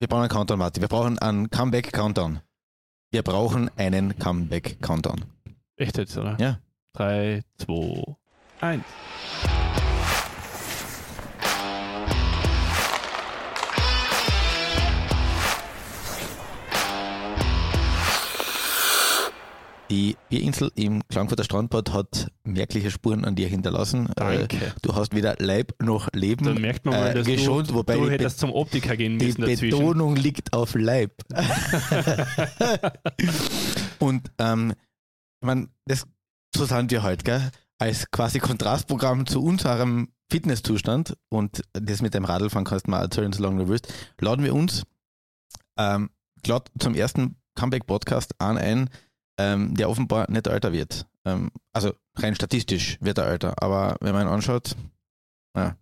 wir brauchen einen Countdown, Martin. Wir brauchen einen Comeback-Countdown. Wir brauchen einen Comeback-Countdown. Echt jetzt, oder? Ja. 3, 2, 1. Die Bierinsel im Klagenfurter Strandbad hat merkliche Spuren an dir hinterlassen. Danke. Äh, Du hast weder Leib noch Leben Da merkt man mal, äh, dass geschont, du, wobei du die, hättest zum Optiker gehen die müssen dazwischen. Betonung liegt auf Leib. Und ähm, ich mein, das so sind wir halt, gell? Als quasi Kontrastprogramm zu unserem Fitnesszustand und das mit dem Radlfahren kannst du mal erzählen, solange du willst, laden wir uns ähm, glatt zum ersten Comeback-Podcast an ein, ähm, der offenbar nicht älter wird. Ähm, also rein statistisch wird er älter, aber wenn man ihn anschaut,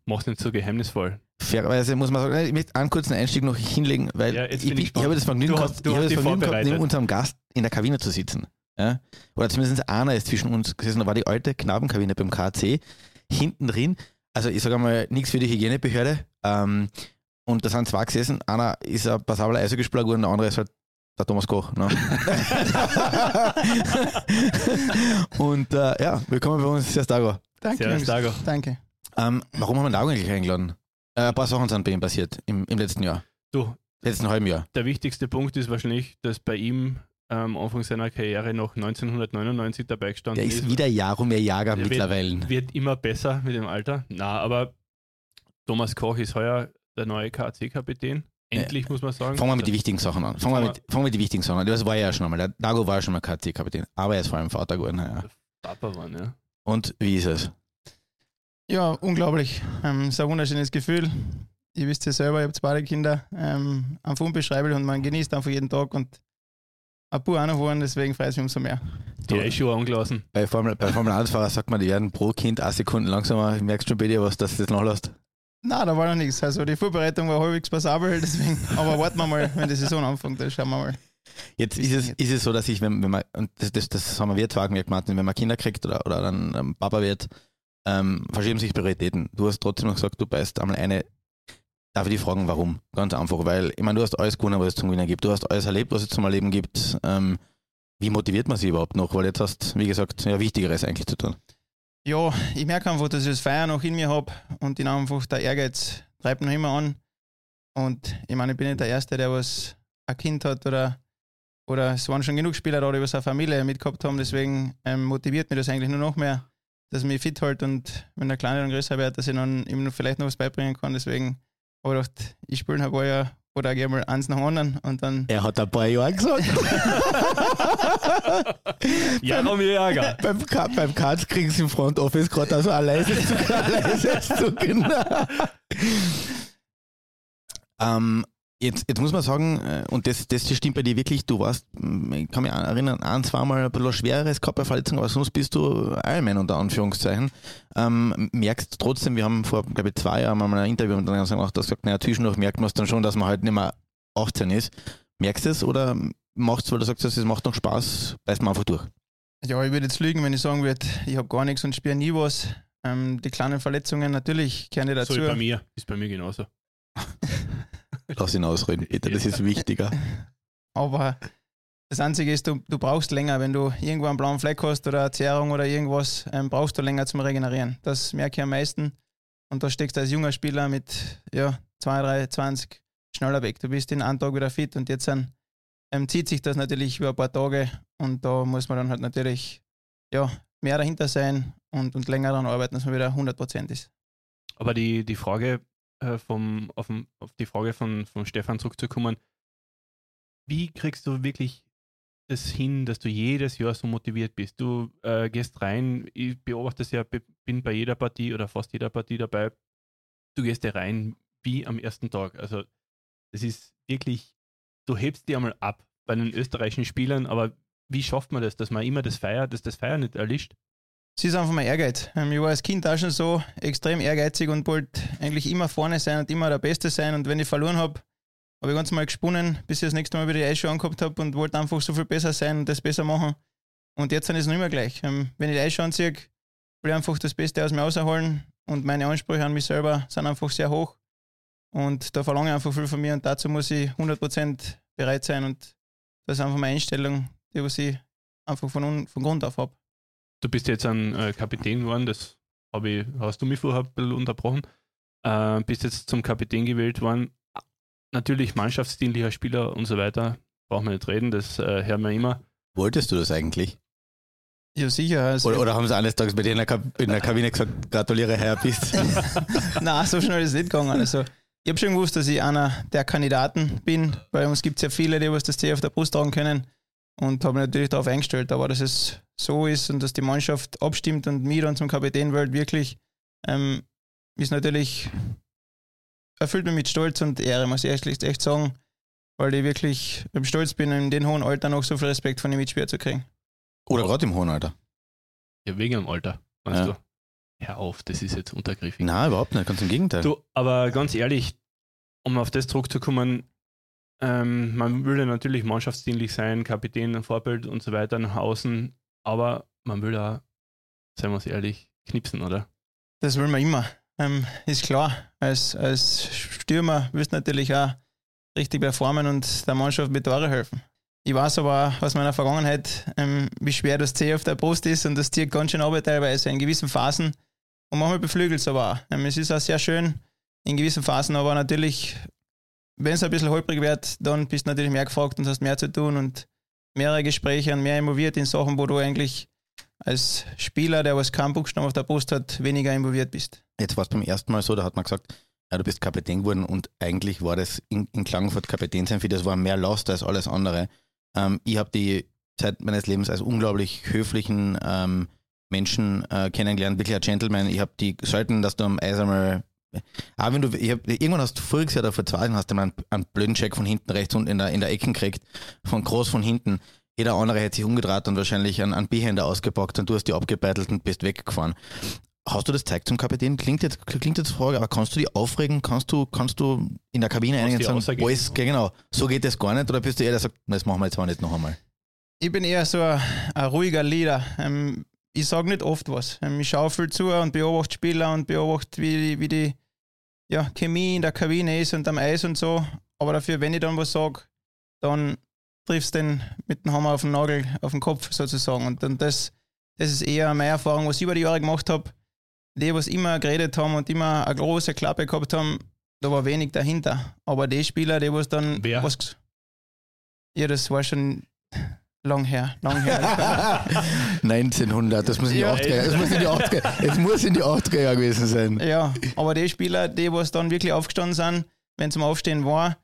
Mach's nicht so geheimnisvoll. fairerweise muss man sagen, ich möchte einen kurzen Einstieg noch hinlegen, weil Ja, ich, ich ich habe das Vergnügen Du gehabt, hast- du ich habe hast das Vergnügen gehabt, neben unserem Gast in der Kabine zu sitzen. Ja? Oder zumindest einer ist zwischen uns gesessen, da war die alte Knabenkabine beim KC, hinten drin, also ich sage mal, nichts für die Hygienebehörde, ähm, und da sind zwei gesessen, einer ist ein passabler Eishockeyspieler geworden, der andere ist halt der Thomas Koch. Ne? und äh, ja, willkommen bei uns, Servus Dago. Danke, Servus. Dago. Danke. Ähm, warum haben wir den Dago eigentlich eingeladen? Äh, ein paar Sachen sind bei ihm passiert im, im letzten Jahr, Du, letzten halben Jahr. der wichtigste Punkt ist wahrscheinlich, dass bei ihm am Anfang seiner Karriere noch 1999 dabei gestanden Der ist wieder Jaromir Jager Der wird- mittlerweile. Wird immer besser mit dem Alter. Na, aber Thomas Koch ist heuer der neue KAC-Kapitän. Endlich, muss man sagen. Fangen wir mit den wichtigen Sachen an. Fangen wir mit, fangen wir wichtigen Sachen an. Das war ja schon einmal. Der Dago war ja schon mal KC-Kapitän, aber er ist vor allem Vater geworden. Ja. Papa waren, ja. Und wie ist es? Ja, unglaublich. Ähm, es ist ein wunderschönes Gefühl. Ihr wisst ja selber, ich habe zwei Kinder. Ähm, einfach unbeschreiblich und man genießt einfach jeden Tag und ein paar auch noch waren, deswegen freut es mich umso mehr. Die Eisschuhe angelassen. Bei Formel, bei Formel 1-Fahrer sagt man, die werden pro Kind eine Sekunde langsamer. Merkst du schon bei dir was, dass du das nachlässt? Nein, da war noch nichts. Also die Vorbereitung war halbwegs passabel, deswegen, aber warten wir mal, wenn die Saison anfängt, dann schauen wir mal. Jetzt ist es, ist es so, dass ich, wenn, wenn man, und das, das, das haben wir zwar gemerkt, Martin, wenn man Kinder kriegt oder, oder dann ähm, Papa wird, ähm, verschieben sich Prioritäten. Du hast trotzdem noch gesagt, du beißt einmal eine. Darf ich dich fragen, warum? Ganz einfach, weil, ich meine, du hast alles gewonnen, was es zum Gewinnen gibt. Du hast alles erlebt, was es zum Erleben gibt. Ähm, wie motiviert man sich überhaupt noch? Weil jetzt hast wie gesagt, ja, Wichtigeres eigentlich zu tun. Ja, ich merke einfach, dass ich das Feier noch in mir habe und ihn einfach der Ehrgeiz treibt noch immer an. Und ich meine, ich bin nicht der Erste, der was ein Kind hat oder, oder es waren schon genug Spieler da, die was eine Familie mitgehabt haben. Deswegen ähm, motiviert mich das eigentlich nur noch mehr, dass ich mich fit halte und wenn der Kleine dann größer wird, dass ich dann ihm vielleicht noch was beibringen kann. Deswegen habe ich gedacht, ich spiele ein paar Jahre oder gehe mal eins nach anderen und dann Er hat ein paar Jahre gesagt. Jaromir Jager. beim, Ka- beim Cards kriegen sie im Front Office gerade also ein leises Zucken. Ein leises Zucken. ähm, jetzt, jetzt muss man sagen, äh, und das, das stimmt bei dir wirklich, du warst, mm, ich kann mich an- erinnern, ein, zweimal ein bisschen schwereres Körperverletzung, aber sonst bist du Ironman unter Anführungszeichen. Ähm, merkst trotzdem, wir haben vor, glaube ich, zwei Jahren mal ein Interview mit gemacht, dass gesagt, naja, zwischendurch merkt man es dann schon, dass man halt nicht mehr 18 ist. Merkst du es oder machst du, weil du sagst, es macht noch Spaß, beißt man einfach durch? Ja, ich würde jetzt lügen, wenn ich sagen würde, ich habe gar nichts und spiele nie was. Ähm, die kleinen Verletzungen, natürlich die dazu. So wie bei mir. Ist bei mir genauso. Lass ihn ausreden, bitte, das ist wichtiger. Aber das Einzige ist, du, du brauchst länger. Wenn du irgendwo einen blauen Fleck hast oder eine Zerrung oder irgendwas, ähm, brauchst du länger zum Regenerieren. Das merke ich am meisten. Und da steckst du als junger Spieler mit ja, 2, 3, 20 schneller weg. Du bist in einem Tag wieder fit und jetzt dann, ähm, zieht sich das natürlich über ein paar Tage und da muss man dann halt natürlich ja, mehr dahinter sein und, und länger daran arbeiten, dass man wieder 100% ist. Aber die, die Frage äh, vom, auf, dem- auf die Frage von, von Stefan zurückzukommen, wie kriegst du wirklich das hin, dass du jedes Jahr so motiviert bist? Du äh, gehst rein, ich beobachte es ja, bin bei jeder Partie oder fast jeder Partie dabei. Du gehst da rein wie am ersten Tag. Also das ist wirklich, du hebst die einmal ab bei den österreichischen Spielern, aber wie schafft man das, dass man immer das Feier, dass das Feier nicht erlischt? Es ist einfach mein Ehrgeiz. Ähm, Ich war als Kind auch schon so extrem ehrgeizig und wollte eigentlich immer vorne sein und immer der Beste sein. Und wenn ich verloren habe, habe ich ganz mal gesponnen, bis ich das nächste Mal wieder die Eisschuhe angehabt habe und wollte einfach so viel besser sein und das besser machen. Und jetzt ist es noch immer gleich. Ähm, Wenn ich die Eisschuhe anziehe, will ich einfach das Beste aus mir rausholen und meine Ansprüche an mich selber sind einfach sehr hoch. Und da verlange ich einfach viel von mir und dazu muss ich 100% bereit sein und das ist einfach meine Einstellung, die was ich einfach von, von Grund auf habe. Du bist jetzt ein äh, Kapitän geworden, das ich, hast du mich vorher ein bisschen unterbrochen. Äh, bist jetzt zum Kapitän gewählt worden. Natürlich mannschaftsdienlicher Spieler und so weiter, brauchen wir nicht reden, das äh, hören wir immer. Wolltest du das eigentlich? Ja, sicher. Also oder, oder, haben sie eines Tages bei dir in der, Kab in der Kabine gesagt, gratuliere, Herr bist? Nein, so schnell ist es nicht gegangen. Also, ich habe schon gewusst, dass ich einer der Kandidaten bin. Bei uns gibt es ja viele, die was das C auf der Brust tragen können. Und habe mich natürlich darauf eingestellt. Aber dass es so ist und dass die Mannschaft abstimmt und mich dann zum Kapitän wählt, wirklich, ähm, ist natürlich, erfüllt mich mit Stolz und Ehre, muss ich echt, echt sagen. Weil ich wirklich stolz bin, in dem hohen Alter noch so viel Respekt von den Mitspielern zu kriegen. Oder gerade im hohen Alter. Ja, wegen dem Alter, weißt ja. du? Hör auf, das ist jetzt untergriffig. Nein, überhaupt nicht, ganz im Gegenteil. Du, aber ganz ehrlich, um auf das zurückzukommen, ähm, man würde natürlich mannschaftsdienlich sein, Kapitän, Vorbild und so weiter nach außen, aber man will da, seien wir uns ehrlich, knipsen, oder? Das will man immer. Ähm, ist klar, als, als Stürmer willst du natürlich auch richtig performen und der Mannschaft mit Tore helfen. Ich weiß aber aus meiner Vergangenheit, ähm, wie schwer das C auf der Brust ist und das zieht ganz schön ab teilweise in gewissen Phasen. Und manchmal beflügelt es aber auch. Ähm, es ist auch sehr schön in gewissen Phasen, aber natürlich, wenn es ein bisschen holprig wird, dann bist du natürlich mehr gefragt und hast mehr zu tun und mehrere Gespräche und mehr involviert in Sachen, wo du eigentlich als Spieler, der was keinen Buchstaben auf der Brust hat, weniger involviert bist. Jetzt war es beim ersten Mal so, da hat man gesagt, ja, du bist Kapitän geworden und eigentlich war das in, in Klagenfurt Kapitän sein für das war mehr Last als alles andere. Ähm, ich habe die Zeit meines Lebens als unglaublich höflichen ähm, Menschen äh, kennengelernt, wirklich ein Gentleman. Ich habe die selten, dass du am Eis einmal aber wenn du, ich hab, irgendwann hast du voriges Jahr da vor zwei hast du mal einen, einen blöden Check von hinten rechts und in der, in der Ecken gekriegt, von groß von hinten. Jeder andere hätte sich umgedreht und wahrscheinlich einen, einen B-Händer ausgepackt und du hast die abgebeitelt und bist weggefahren. Hast du das zeigt zum Kapitän? Klingt jetzt, klingt jetzt Frage, aber kannst du die aufregen? Kannst du, kannst du in der Kabine einigen sagen, alles, genau, so geht das gar nicht? Oder bist du eher der, der sagt, das machen wir jetzt mal nicht noch einmal? Ich bin eher so ein, ein ruhiger Leader. Ähm, ich sage nicht oft was. Ähm, ich schaue viel zu und beobachte Spieler und beobachte, wie, wie die ja, Chemie in der Kabine ist und am Eis und so. Aber dafür, wenn ich dann was sage, dann triffst du den mit dem Hammer auf den Nagel, auf den Kopf sozusagen. Und dann das, das ist eher meine Erfahrung, was ich über die Jahre gemacht habe. Die, was immer geredet haben und immer eine große Klappe gehabt haben, da war wenig dahinter. Aber die Spieler, die was dann Wer? was. Ja, das war schon Lang her, lang her. 1900, das muss in die ja, 80er, das muss in die 80er, es muss in die 80er Jahre gewesen sein. Ja, aber die Spieler, die was dann wirklich aufgestanden sind, wenn es zum Aufstehen war,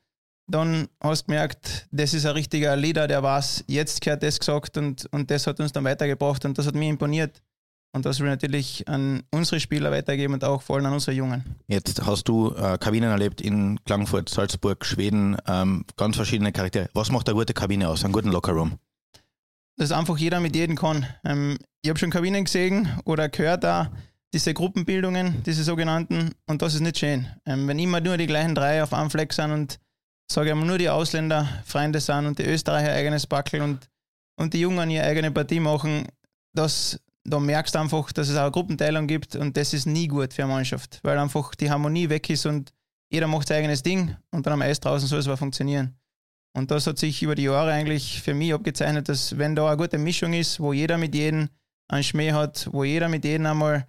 dann hast du gemerkt, das ist ein richtiger Leader, der weiß, jetzt gehört das gesagt und, und das hat uns dann weitergebracht und das hat mir imponiert. Und das will ich natürlich an unsere Spieler weitergeben und auch vor allem an unsere Jungen. Jetzt hast du äh, Kabinen erlebt in Klagenfurt, Salzburg, Schweden, ähm, ganz verschiedene Charaktere. Was macht eine gute Kabine aus, einen guten Lockerroom? Dass einfach jeder mit jedem kann. Ähm, ich habe schon Kabinen gesehen oder gehört da diese Gruppenbildungen, diese sogenannten, und das ist nicht schön. Ähm, wenn immer nur die gleichen drei auf einem Fleck sind und sage ich mal, nur die Ausländer Freunde sind und die Österreicher eigenes Backel und, und die Jungen ihre eigene Partie machen, das, da merkst du einfach, dass es auch eine Gruppenteilung gibt und das ist nie gut für eine Mannschaft, weil einfach die Harmonie weg ist und jeder macht sein eigenes Ding und dann am Eis draußen soll es aber funktionieren. Und das hat sich über die Jahre eigentlich für mich abgezeichnet, dass wenn da eine gute Mischung ist, wo jeder mit jedem einen Schmäh hat, wo jeder mit jedem einmal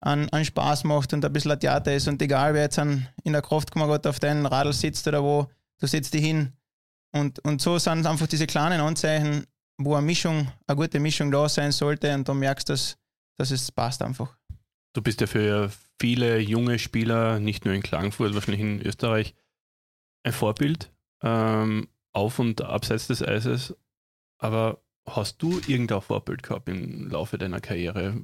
einen, einen Spaß macht und ein bisschen ein Theater ist und egal wer jetzt in der Kraft auf deinem Radl sitzt oder wo, du setzt dich hin. Und, und so sind einfach diese kleinen Anzeichen, wo eine Mischung, eine gute Mischung da sein sollte und dann merkst du, dass, dass es passt einfach. Du bist ja für viele junge Spieler, nicht nur in Klagenfurt, wahrscheinlich in Österreich, ein Vorbild. Ähm, auf und abseits des Eises. Aber hast du irgendein Vorbild gehabt im Laufe deiner Karriere?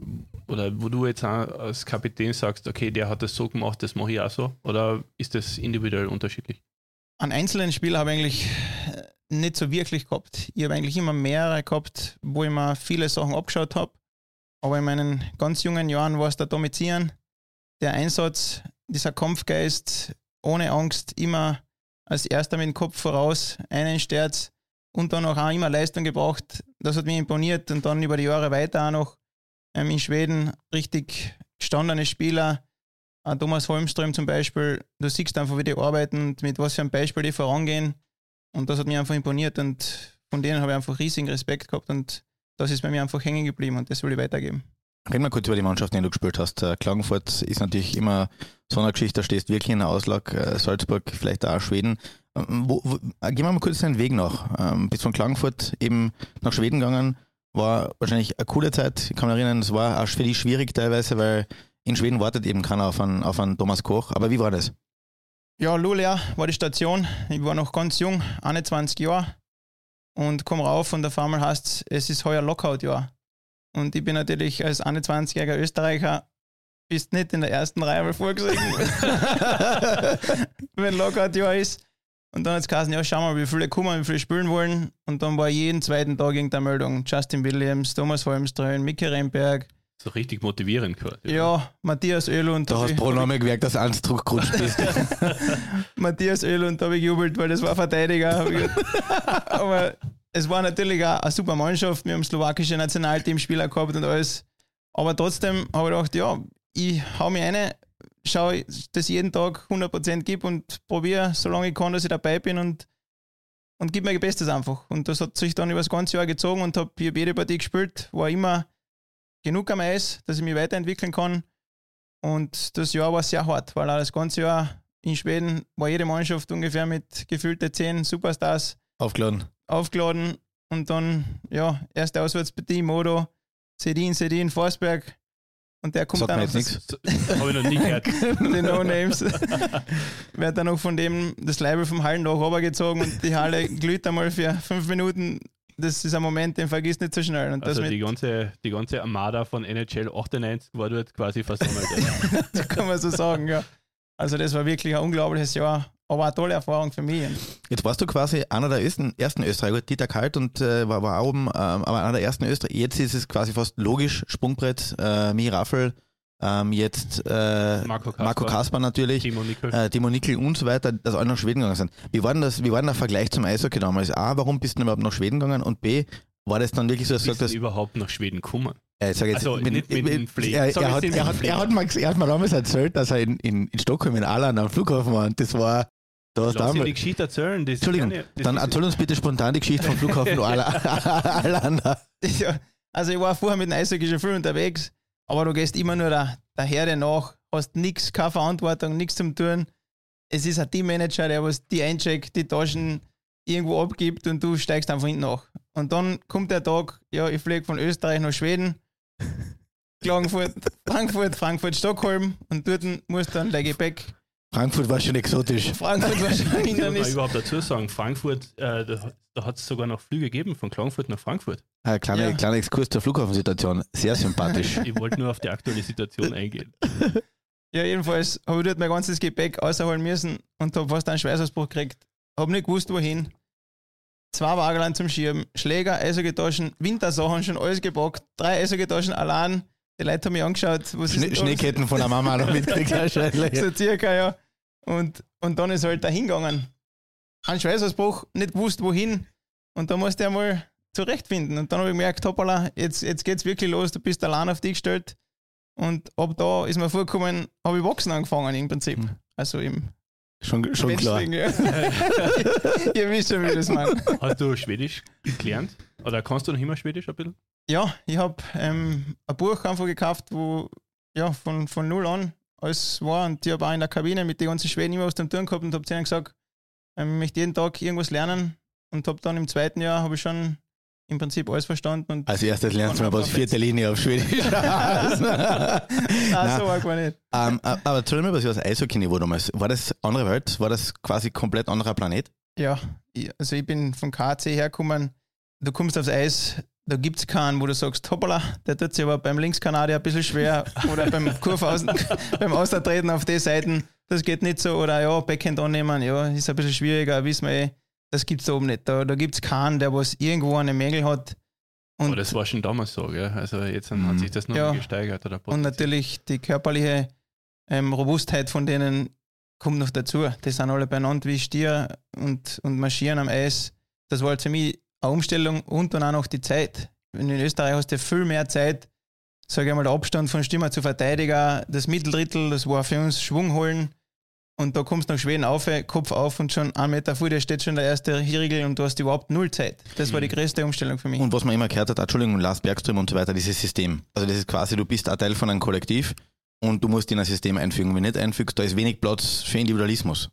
Oder wo du jetzt als Kapitän sagst, okay, der hat das so gemacht, das mache ich auch so? Oder ist das individuell unterschiedlich? An einzelnen Spiel habe ich eigentlich äh, nicht so wirklich gehabt. Ich habe eigentlich immer mehrere gehabt, wo ich mir viele Sachen abgeschaut habe. Aber in meinen ganz jungen Jahren war es der Domizieren, der Einsatz, dieser Kampfgeist, ohne Angst, immer als erster mit dem Kopf voraus, einen Sterz und dann auch, immer Leistung gebracht. Das hat mich imponiert und dann über die Jahre weiter auch noch ähm, in Schweden richtig gestandene Spieler, Auch Thomas Holmström zum Beispiel, du siehst einfach, wie die arbeiten und mit was für einem Beispiel die vorangehen. Und das hat mir einfach imponiert und von denen habe ich einfach riesigen Respekt gehabt und das ist bei mir einfach hängen geblieben und das will ich weitergeben. Reden wir kurz über die Mannschaft, die du gespielt hast. Äh, Klagenfurt ist natürlich immer so eine Geschichte, da stehst wirklich in der Auslag, äh, Salzburg, vielleicht auch Schweden. Ähm, wo, wo, äh, gehen wir mal kurz den Weg nach. Ähm, bis von Klagenfurt eben nach Schweden gegangen, war wahrscheinlich eine coole Zeit. Ich kann mich erinnern, es war auch für dich schwierig teilweise, weil in Schweden wartet eben keiner auf einen, auf einen Thomas Koch. Aber wie war das? Ja, Luleå war die Station. Ich war noch ganz jung, 21 Jahre. Und komme rauf und auf einmal heißt es, ist heuer Lockout-Jahr. Und ich bin natürlich als 21-jähriger Österreicher bist nicht in der ersten Reihe mal vorgesehen, wenn Lockout-Jahr ist. Und dann hat es geheißen, ja, schau mal, wie viele kommen, wie viele spielen wollen. Und dann war jeden zweiten Tag irgendeine Meldung. Justin Williams, Thomas Holmström, Miki Remberg. So richtig motivierend gehört. Ja, Matthias. Da hast du pro Name gemerkt, dass du eins zurückgerutscht bist. Matthias Öhlund habe ich gejubelt, weil das war Verteidiger. Aber es war natürlich auch eine super Mannschaft. Wir haben slowakische Nationalteamspieler gehabt und alles. Aber trotzdem habe ich gedacht, ja, ich hau mir eine, schaue, dass ich jeden Tag 100% gebe und probiere, solange ich kann, dass ich dabei bin und, und gebe mein Bestes einfach. Und das hat sich dann über das ganze Jahr gezogen und habe jede Partie gespielt, war immer genug am Eis, dass ich mich weiterentwickeln kann. Und das Jahr war sehr hart, weil auch das ganze Jahr in Schweden war jede Mannschaft ungefähr mit gefühlte zehn Superstars aufgeladen. Aufgeladen und dann, ja, erste Auswärtspartie, Modo, Sedin, Sedin, Forsberg. Und der kommt Sagt dann mir auf jetzt nichts. Habe ich noch nie gehört. die No-Names. Wird dann noch von dem das Leibel vom Hallendach runtergezogen und die Halle glüht einmal für fünf Minuten. Das ist ein Moment, den vergisst nicht so schnell. Und Also das die ganze, die ganze Armada von NHL 98 war dort quasi versammelt. das kann man so sagen, ja. Also das war wirklich ein unglaubliches Jahr, aber eine tolle Erfahrung für mich. Jetzt warst du quasi einer der ersten, ersten Österreicher, Gut, Dieter Kalt und äh, war, war auch oben, ähm, aber einer der ersten Österreicher. Jetzt ist es quasi fast logisch, Sprungbrett, äh, Michi Raffel, ähm, jetzt äh, Marco Kasper, Marco Kasper natürlich, Timo Nickel. äh, Timo Nickel und so weiter, dass alle nach Schweden gegangen sind. Wie war denn, das, wie war denn der Vergleich zum Eishockey damals? A, warum bist du denn überhaupt nach Schweden gegangen? Und B, war das dann wirklich so, dass du Bist gesagt du hast, überhaupt nach Schweden gekommen? äh, ich sag jetzt, Also, nicht mit dem Flieger. er, hat, mal, mir damals erzählt, dass er in, in, in Stockholm in Aarland am Flughafen war und das war, da hast du Lass die Geschichte erzählen. Das Entschuldigung, ich- das dann erzähl uns bitte spontan die Geschichte vom Flughafen Aarland. Ja, also ich war vorher mit dem Eishockey schon viel unterwegs, aber du gehst immer nur der, der Herde nach, hast nichts, keine Verantwortung, nichts zum tun. Es ist ein Teammanager, der was die eincheckt, die Taschen irgendwo abgibt und du steigst einfach hinten nach. Und dann kommt der Tag, ja, ich fliege von Österreich nach Schweden, Klagenfurt, Frankfurt, Frankfurt, Stockholm und dort musst du dann dein Gepäck. Frankfurt war schon exotisch. Frankfurt war schon ein Muss überhaupt dazu sagen, Frankfurt, äh, da, da hat es sogar noch Flüge gegeben von Klagenfurt nach Frankfurt. Ein kleiner, Ja. kleiner Exkurs zur Flughafensituation. Sehr sympathisch. Ich wollte nur auf die aktuelle Situation eingehen. Ja, jedenfalls habe ich dort mein ganzes Gepäck außerholen müssen und habe fast einen Schweißausbruch gekriegt. Habe nicht gewusst, wohin. Zwei Wagerland zum Schieben, Schläger, Eishockeytaschen, Wintersachen schon alles gepackt, drei Eishockeytaschen allein. Die Leute haben mich angeschaut, was Schne? Schneeketten von der Mama noch mitgekriegt wahrscheinlich. So circa, ja. Und, und dann ist halt da hingegangen. Ein Schweißausbruch, nicht gewusst, wohin. Und da musste ich einmal zurechtfinden. Und dann habe ich gemerkt, hoppala, jetzt, jetzt geht's wirklich los, du bist allein auf dich gestellt. Und ab da ist mir vorgekommen, habe ich wachsen angefangen im Prinzip. Hm. Also im Schon, schon klar. Ja. Ihr wisst schon, wie ich das meine. Hast du Schwedisch gelernt? Oder kannst du noch immer Schwedisch ein bisschen? Ja, ich habe ähm, ein Buch einfach gekauft, wo ja von, von null an alles war. Und ich habe auch in der Kabine mit den ganzen Schweden immer was zum tun gehabt und habe zu ihnen gesagt, ähm, ich möchte jeden Tag irgendwas lernen. Und habe dann im zweiten Jahr habe ich schon im Prinzip alles verstanden. Und Als erstes lernst du mal was vierte Linie auf Schwedisch. Nein, so arg war nicht. ähm, aber erzähl mir was über das Eishockey-Niveau damals. War das andere Welt? War das quasi komplett anderer Planet? Ja, also ich bin von KC hergekommen. Du kommst aufs Eis, da gibt es keinen, wo du sagst, hoppala, der tut sich aber beim Linkskanadier ein bisschen schwer oder beim Kurvaußen, beim Außertreten auf die Seiten, das geht nicht so. Oder ja, Backhand annehmen, ja, ist ein bisschen schwieriger, wissen wir eh. Das gibt es da oben nicht. Da, da gibt es keinen, der was irgendwo eine Mängel hat. Und, Aber das war schon damals so, gell? Also jetzt Mhm. hat sich das noch Ja. gesteigert. Oder und natürlich die körperliche ähm, Robustheit von denen kommt noch dazu. Die sind alle beieinander wie Stier und, und marschieren am Eis. Das war halt für mich eine Umstellung und dann auch noch die Zeit. In Österreich hast du viel mehr Zeit sage ich mal, der Abstand von Stürmer zu Verteidiger, das Mitteldrittel, das war für uns Schwung holen. Und da kommst du nach Schweden auf, Kopf auf und schon einen Meter vor dir steht schon der erste Riegel und du hast überhaupt null Zeit. Das war die größte Umstellung für mich. Und was man immer gehört hat, Entschuldigung, Lars Bergström und so weiter, dieses System. Also das ist quasi, du bist ein Teil von einem Kollektiv und du musst in ein System einfügen. Wenn du nicht einfügst, da ist wenig Platz für Individualismus.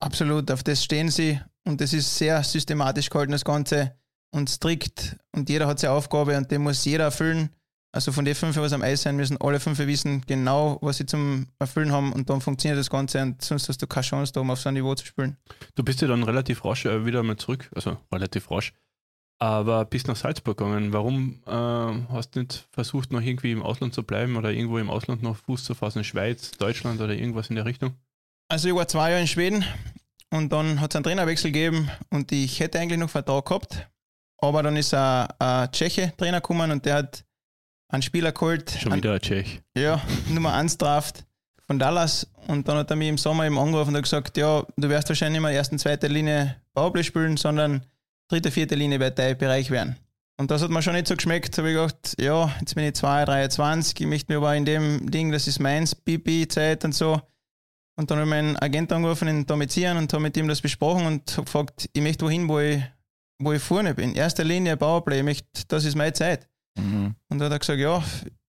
Absolut, auf das stehen sie und das ist sehr systematisch gehalten, das Ganze und strikt und jeder hat seine Aufgabe und den muss jeder erfüllen. Also von den fünf, was am Eis sein müssen, alle fünf wissen genau, was sie zum Erfüllen haben und dann funktioniert das Ganze und sonst hast du keine Chance, da um auf so ein Niveau zu spielen. Du bist ja dann relativ rasch äh, wieder mal zurück, also relativ rasch, aber bist nach Salzburg gegangen. Warum äh, hast du nicht versucht, noch irgendwie im Ausland zu bleiben oder irgendwo im Ausland noch Fuß zu fassen, Schweiz, Deutschland oder irgendwas in der Richtung? Also ich war zwei Jahre in Schweden und dann hat es einen Trainerwechsel gegeben und ich hätte eigentlich noch Vertrag gehabt, aber dann ist ein, ein Tscheche Trainer gekommen und der hat einen Spieler geholt. Schon wieder ein Tschech. Ja, Nummer 1 Draft von Dallas. Und dann hat er mich im Sommer eben angerufen und hat gesagt, ja, du wirst wahrscheinlich nicht mehr erst in zweiter Linie Powerplay spielen, sondern dritte, vierte Linie wird dein Bereich werden. Und das hat mir schon nicht so geschmeckt. Da habe ich gedacht, ja, jetzt bin ich 2, 23, ich möchte mir aber in dem Ding, das ist meins, Bibi-Zeit und so. Und dann habe ich meinen Agent angerufen in Domitieren und habe mit ihm das besprochen und habe gefragt, ich möchte wohin, wo ich, wo ich vorne bin. Erster Linie Powerplay, ich möchte, das ist meine Zeit. Mhm. Und dann hat er gesagt, ja,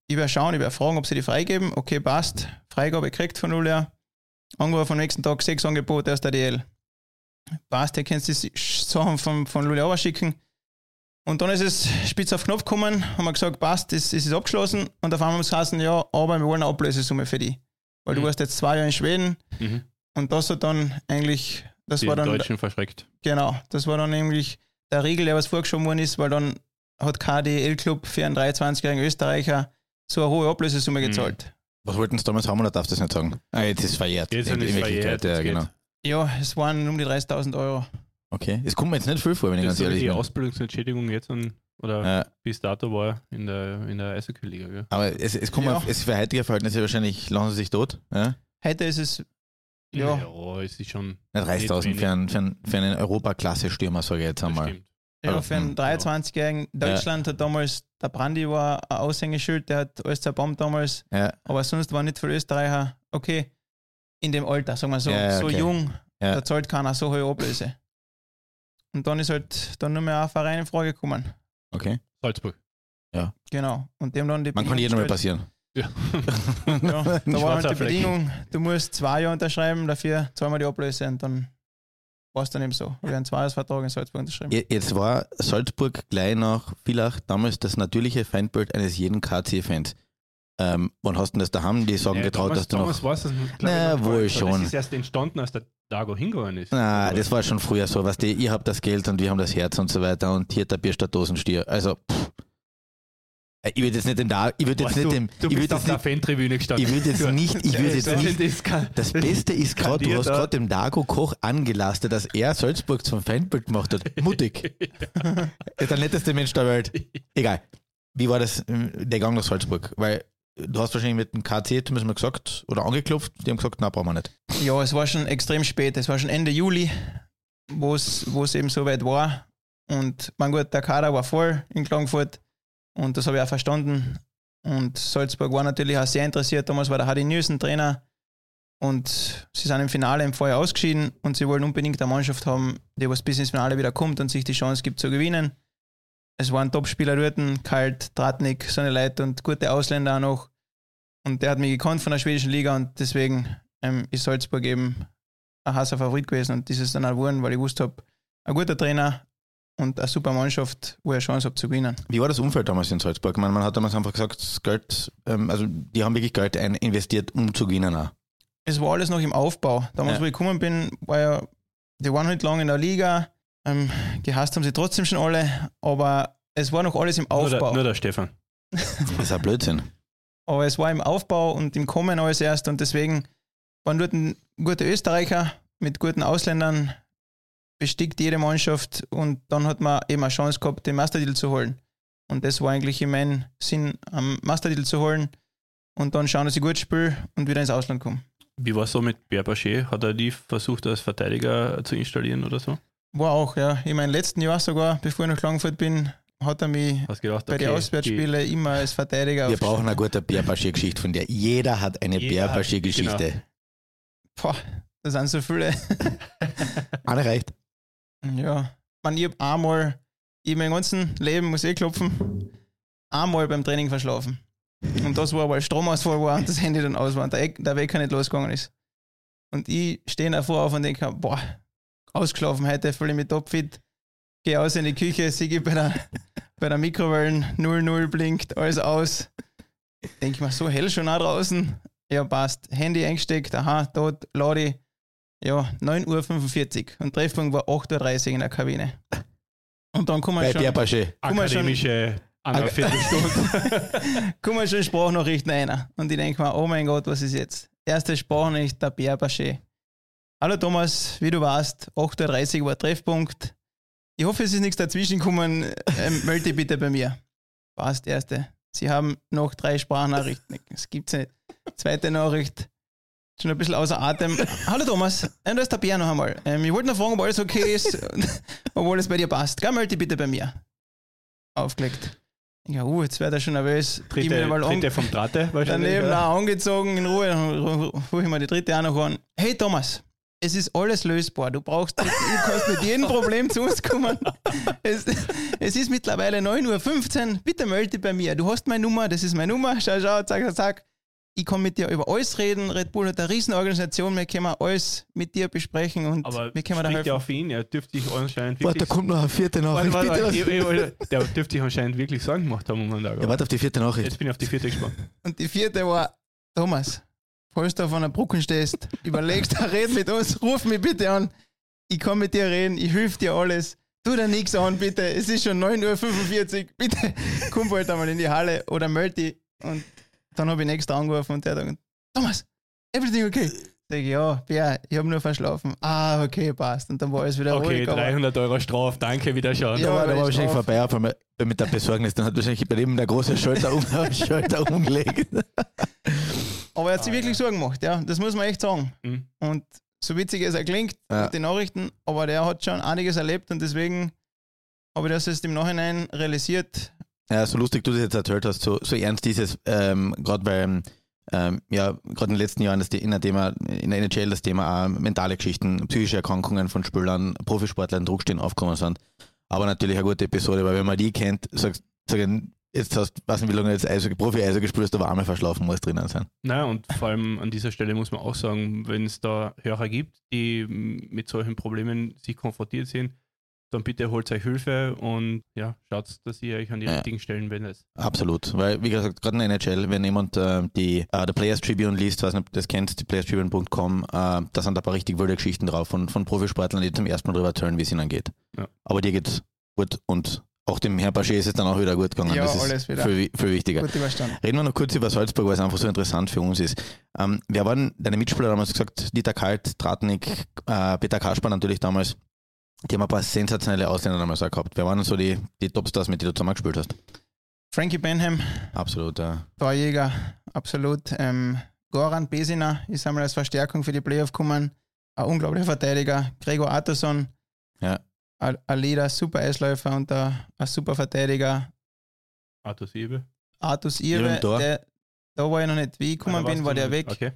ich werde schauen, ich werde fragen, ob sie die freigeben. Okay, passt. Freigabe gekriegt von her. Angerufen am nächsten Tag sechs Angebote aus der DL. Passt, ihr könnt die Sachen von, von Luleå schicken. Und dann ist es spitz auf Knopf gekommen, haben wir gesagt, passt, es, es ist abgeschlossen. Und auf einmal haben sie gesagt, ja, aber wir wollen eine Ablösesumme für die. Weil mhm. du warst jetzt zwei Jahre in Schweden. Mhm. Und das hat dann eigentlich, das die war dann. Deutschen verschreckt. Genau, das war dann eigentlich der Riegel, der was vorgeschoben worden ist, weil dann hat KDL-Club für einen 23-jährigen Österreicher so eine hohe Ablösesumme mhm. gezahlt. Was wollten sie damals haben oder darf das nicht sagen? Ah, jetzt ist es verjährt. Jetzt in, ist verjährt. Ja, genau. ja, es waren um die 30.000 Euro. Okay, es kommt mir jetzt nicht viel vor, wenn ich ganz ehrlich bin. Die Ausbildungsentschädigung jetzt an, oder ja. bis dato war in der, in der Eishockey-Liga. Aber es, es kommt ja. auf, es für heutige Verhältnisse wahrscheinlich, lassen sie sich tot. Ja? Heute ist es ja. ja, es ist schon. Nicht 30.000 für einen, für einen, für einen Europaklasse-Stürmer, sage ich jetzt einmal. Ja, für einen 23-Jährigen. Deutschland ja. hat damals, der Brandi war ein Aushängeschild, der hat alles zerbombt damals. Ja. Aber sonst war nicht für Österreicher, okay, in dem Alter, sagen wir so, ja, so jung, da zahlt keiner so hohe Ablöse. Und dann ist halt dann nur mehr ein Verein in Frage gekommen. Okay. Salzburg. Ja. Genau. Und dem dann die Man kann jedem mal passieren. Ja. ja da war halt die Bedingung, du musst zwei Jahre unterschreiben, dafür zahlen wir die Ablöse und dann war es dann eben so. Wir haben einen Zweijahresvertrag in Salzburg unterschrieben. Jetzt war Salzburg gleich nach Villach damals das natürliche Feindbild eines jeden KC-Fans. Ähm, wann hast du das daheim? Die sagen ja, getraut, damals, dass du noch... Damals war es wohl schon. Das ist erst entstanden, als der Dago hingegangen ist. Na, das war schon früher so, was die, ihr habt das Geld und wir haben das Herz und so weiter und hier der Bierstadt Dosenstier. Also, pff, äh, ich würde jetzt nicht den da, ich würde jetzt nicht dem, du ich würde jetzt nicht, Fantribüne gestanden. Ich würde jetzt nicht, ich würde jetzt nicht, das Beste ist gerade, du hast gerade dem Dago Koch angelastet, dass er Salzburg zum Fanbild gemacht hat. Mutig. ist der netteste Mensch der Welt. Egal. Wie war das, der Gang nach Salzburg? Weil du hast wahrscheinlich mit dem KC zumindest mal gesagt oder angeklopft, die haben gesagt, na, brauchen wir nicht. Ja, es war schon extrem spät. Es war schon Ende Juli, wo es eben so weit war. Und mein gut, der Kader war voll in Klagenfurt. Und das habe ich auch verstanden. Und Salzburg war natürlich auch sehr interessiert. Damals war der Hardy Newsen Trainer. Und sie sind im Finale im Vorjahr ausgeschieden und sie wollen unbedingt eine Mannschaft haben, die was bis ins Finale wieder kommt und sich die Chance gibt zu gewinnen. Es waren Top-Spieler dort, Kalt, Tratnik, so eine Leute und gute Ausländer auch noch. Und der hat mich gekannt von der schwedischen Liga und deswegen ähm, ist Salzburg eben ein heißer Favorit gewesen und dieses dann auch geworden, weil ich wusste habe, ein guter Trainer, und eine super Mannschaft, wo er Chance hat zu gewinnen. Wie war das Umfeld damals in Salzburg? Man, man hat damals einfach gesagt, das Geld, ähm, also die haben wirklich Geld investiert, um zu gewinnen. Auch. Es war alles noch im Aufbau. Damals, ja. wo ich gekommen bin, war ja, die waren halt lange in der Liga, ähm, gehasst haben sie trotzdem schon alle, aber es war noch alles im Aufbau. Nur der, nur der Stefan. das ist ein Blödsinn. Aber es war im Aufbau und im Kommen alles erst und deswegen waren dort gute Österreicher mit guten Ausländern, bestickt jede Mannschaft und dann hat man eben eine Chance gehabt, den Mastertitel zu holen. Und das war eigentlich in meinem Sinn, am Mastertitel zu holen und dann schauen, dass ich gut spiele und wieder ins Ausland komme. Wie war es so mit Pierre Bachet? Hat er die versucht, als Verteidiger zu installieren oder so? War auch, ja. In meinem letzten Jahr sogar, bevor ich nach Klagenfurt bin, hat er mich Hast gedacht, bei okay, den Auswärtsspielen immer als Verteidiger Wir brauchen eine gute Bärbaschee-Geschichte von dir. Jeder hat eine hat- Bärbaschee-Geschichte. Boah, das sind so viele. Eine reicht. Ja, man, ich hab einmal, ich mein ganzen Leben, muss ich klopfen, einmal beim Training verschlafen. Und das war, weil Stromausfall war und das Handy dann aus war und der, der Wecker nicht losgegangen ist. Und ich stehe davor auf und denke, boah, ausgeschlafen heute, fühle ich mich topfit, gehe aus in die Küche, sehe bei der, bei der Mikrowellen 00 blinkt, alles aus. Denke mir, so hell schon auch draußen. Ja, passt. Handy eingesteckt, aha, dort, lade ich. Ja, 9.45 Uhr und Treffpunkt war 8.30 Uhr in der Kabine. Und dann kommen Bei schon, schon. akademische Viertelstunde. kommen schon Sprachnachrichten rein. Und ich denke mir, oh mein Gott, was ist jetzt? Erste Sprachnachricht, der Bär Baché. Hallo Thomas, wie du weißt, 8.30 Uhr war Treffpunkt. Ich hoffe, es ist nichts dazwischen gekommen. Ähm, melde dich bitte bei mir. Passt, erste. Sie haben noch drei Sprachnachrichten. Das gibt's nicht. Zweite Nachricht. Schon ein bisschen außer Atem. Hallo Thomas, ähm, da ist der Bär noch einmal. Ähm, ich wollte noch fragen, ob alles okay ist, obwohl es bei dir passt. Gell, melde dich bitte bei mir. Aufgelegt. Ja, uh, jetzt wird er schon nervös. Dritte, mal dritte vom Dratte wahrscheinlich. Daneben auch angezogen, in Ruhe, dann rufe ich mal die dritte auch noch an. Hey Thomas, es ist alles lösbar. Du brauchst du kannst mit jedem Problem zu uns kommen. Es, es ist mittlerweile 9.15 Uhr. Bitte melde dich bei mir. Du hast meine Nummer, das ist meine Nummer. Schau, schau, zack, zack, zack. Ich kann mit dir über alles reden. Red Bull hat eine Riesenorganisation. Wir können alles mit dir besprechen und Aber wir können spricht helfen. ja auf ihn, er dürfte sich anscheinend Warte, da wirklich... kommt noch eine vierte Warte, Nachricht. warte, warte, ich- ich- der dürfte sich anscheinend wirklich Sorgen gemacht haben. Ja, warte auf die vierte Nachricht. Jetzt bin ich auf die vierte gespannt. Und die vierte war, Thomas, falls du auf einer Brücke stehst, überlegst, red mit uns, ruf mich bitte an. Ich kann mit dir reden, ich hilf dir alles. Tu dir nichts an, bitte. Es ist schon 9.45 Uhr. Bitte komm bald einmal in die Halle oder melde dich. Und dann habe ich nächstes angerufen und der hat gesagt, Thomas, everything okay? Sag ich, ja, Bär, ich habe nur verschlafen. Ah, okay, passt. Und dann war alles wieder Okay, ruhig. aber- 300 Euro Strafe, danke, wieder schauen. Ja, da war, wahrscheinlich vorbei auf einmal mit der Besorgnis. Dann hat wahrscheinlich bei dem der große Schalter, um, Schalter umgelegt. Aber er hat sich Ah, wirklich Sorgen gemacht, ja. Das muss man echt sagen. Mhm. Und so witzig es er klingt Ja. mit den Nachrichten, aber der hat schon einiges erlebt und deswegen habe ich das jetzt im Nachhinein realisiert. Ja, so lustig du das jetzt erzählt hast, so, so ernst dieses, ähm, gerade weil, ähm, ja, gerade in den letzten Jahren das, in, der Thema, in der NHL das Thema auch mentale Geschichten, psychische Erkrankungen von Spielern, Profisportlern, Druckstehen aufgekommen sind. Aber natürlich eine gute Episode, weil wenn man die kennt, sagst sagen, jetzt hast du, weiß nicht, wie lange du jetzt Eishockey, Profi-Eishockey gespielt hast, aber einmal verschlafen muss drinnen sein. Naja, und vor allem an dieser Stelle muss man auch sagen, wenn es da Hörer gibt, die mit solchen Problemen sich konfrontiert sind, dann bitte holt euch Hilfe und ja, schaut, dass ihr euch an die Ja. richtigen Stellen wendet. Absolut, weil wie gesagt, gerade in der NHL, wenn jemand äh, die äh, der Players Tribune liest, weiß nicht, ob das kennst, die playerstribune.com, äh, da sind ein paar richtig wilde Geschichten drauf von, von Profisportlern, die zum ersten Mal drüber erzählen, wie es ihnen geht. Ja. Aber dir geht's gut und auch dem Herrn Bachet ist es dann auch wieder gut gegangen. Ja, das ist alles wieder. Viel, viel wichtiger. Gut überstanden. Reden wir noch kurz über Salzburg, weil es einfach so interessant für uns ist. Ähm, wer waren deine Mitspieler damals gesagt? Dieter Kalt, Tratnik, äh, Peter Kasper natürlich damals. Die haben ein paar sensationelle Ausländer damals auch gehabt. Wer waren so die, die Topstars, mit denen du zusammengespielt hast? Frankie Benham, Absolut, ja. Torjäger, absolut. Ähm, Goran Besina ist einmal als Verstärkung für die Playoff gekommen. Ein unglaublicher Verteidiger. Gregor Atterson, Ja. Ein, ein Leader, super Eisläufer und ein, ein super Verteidiger. Artus Irre, im Tor. der, da war ich noch nicht. Wie ich gekommen bin, war der weg. Okay.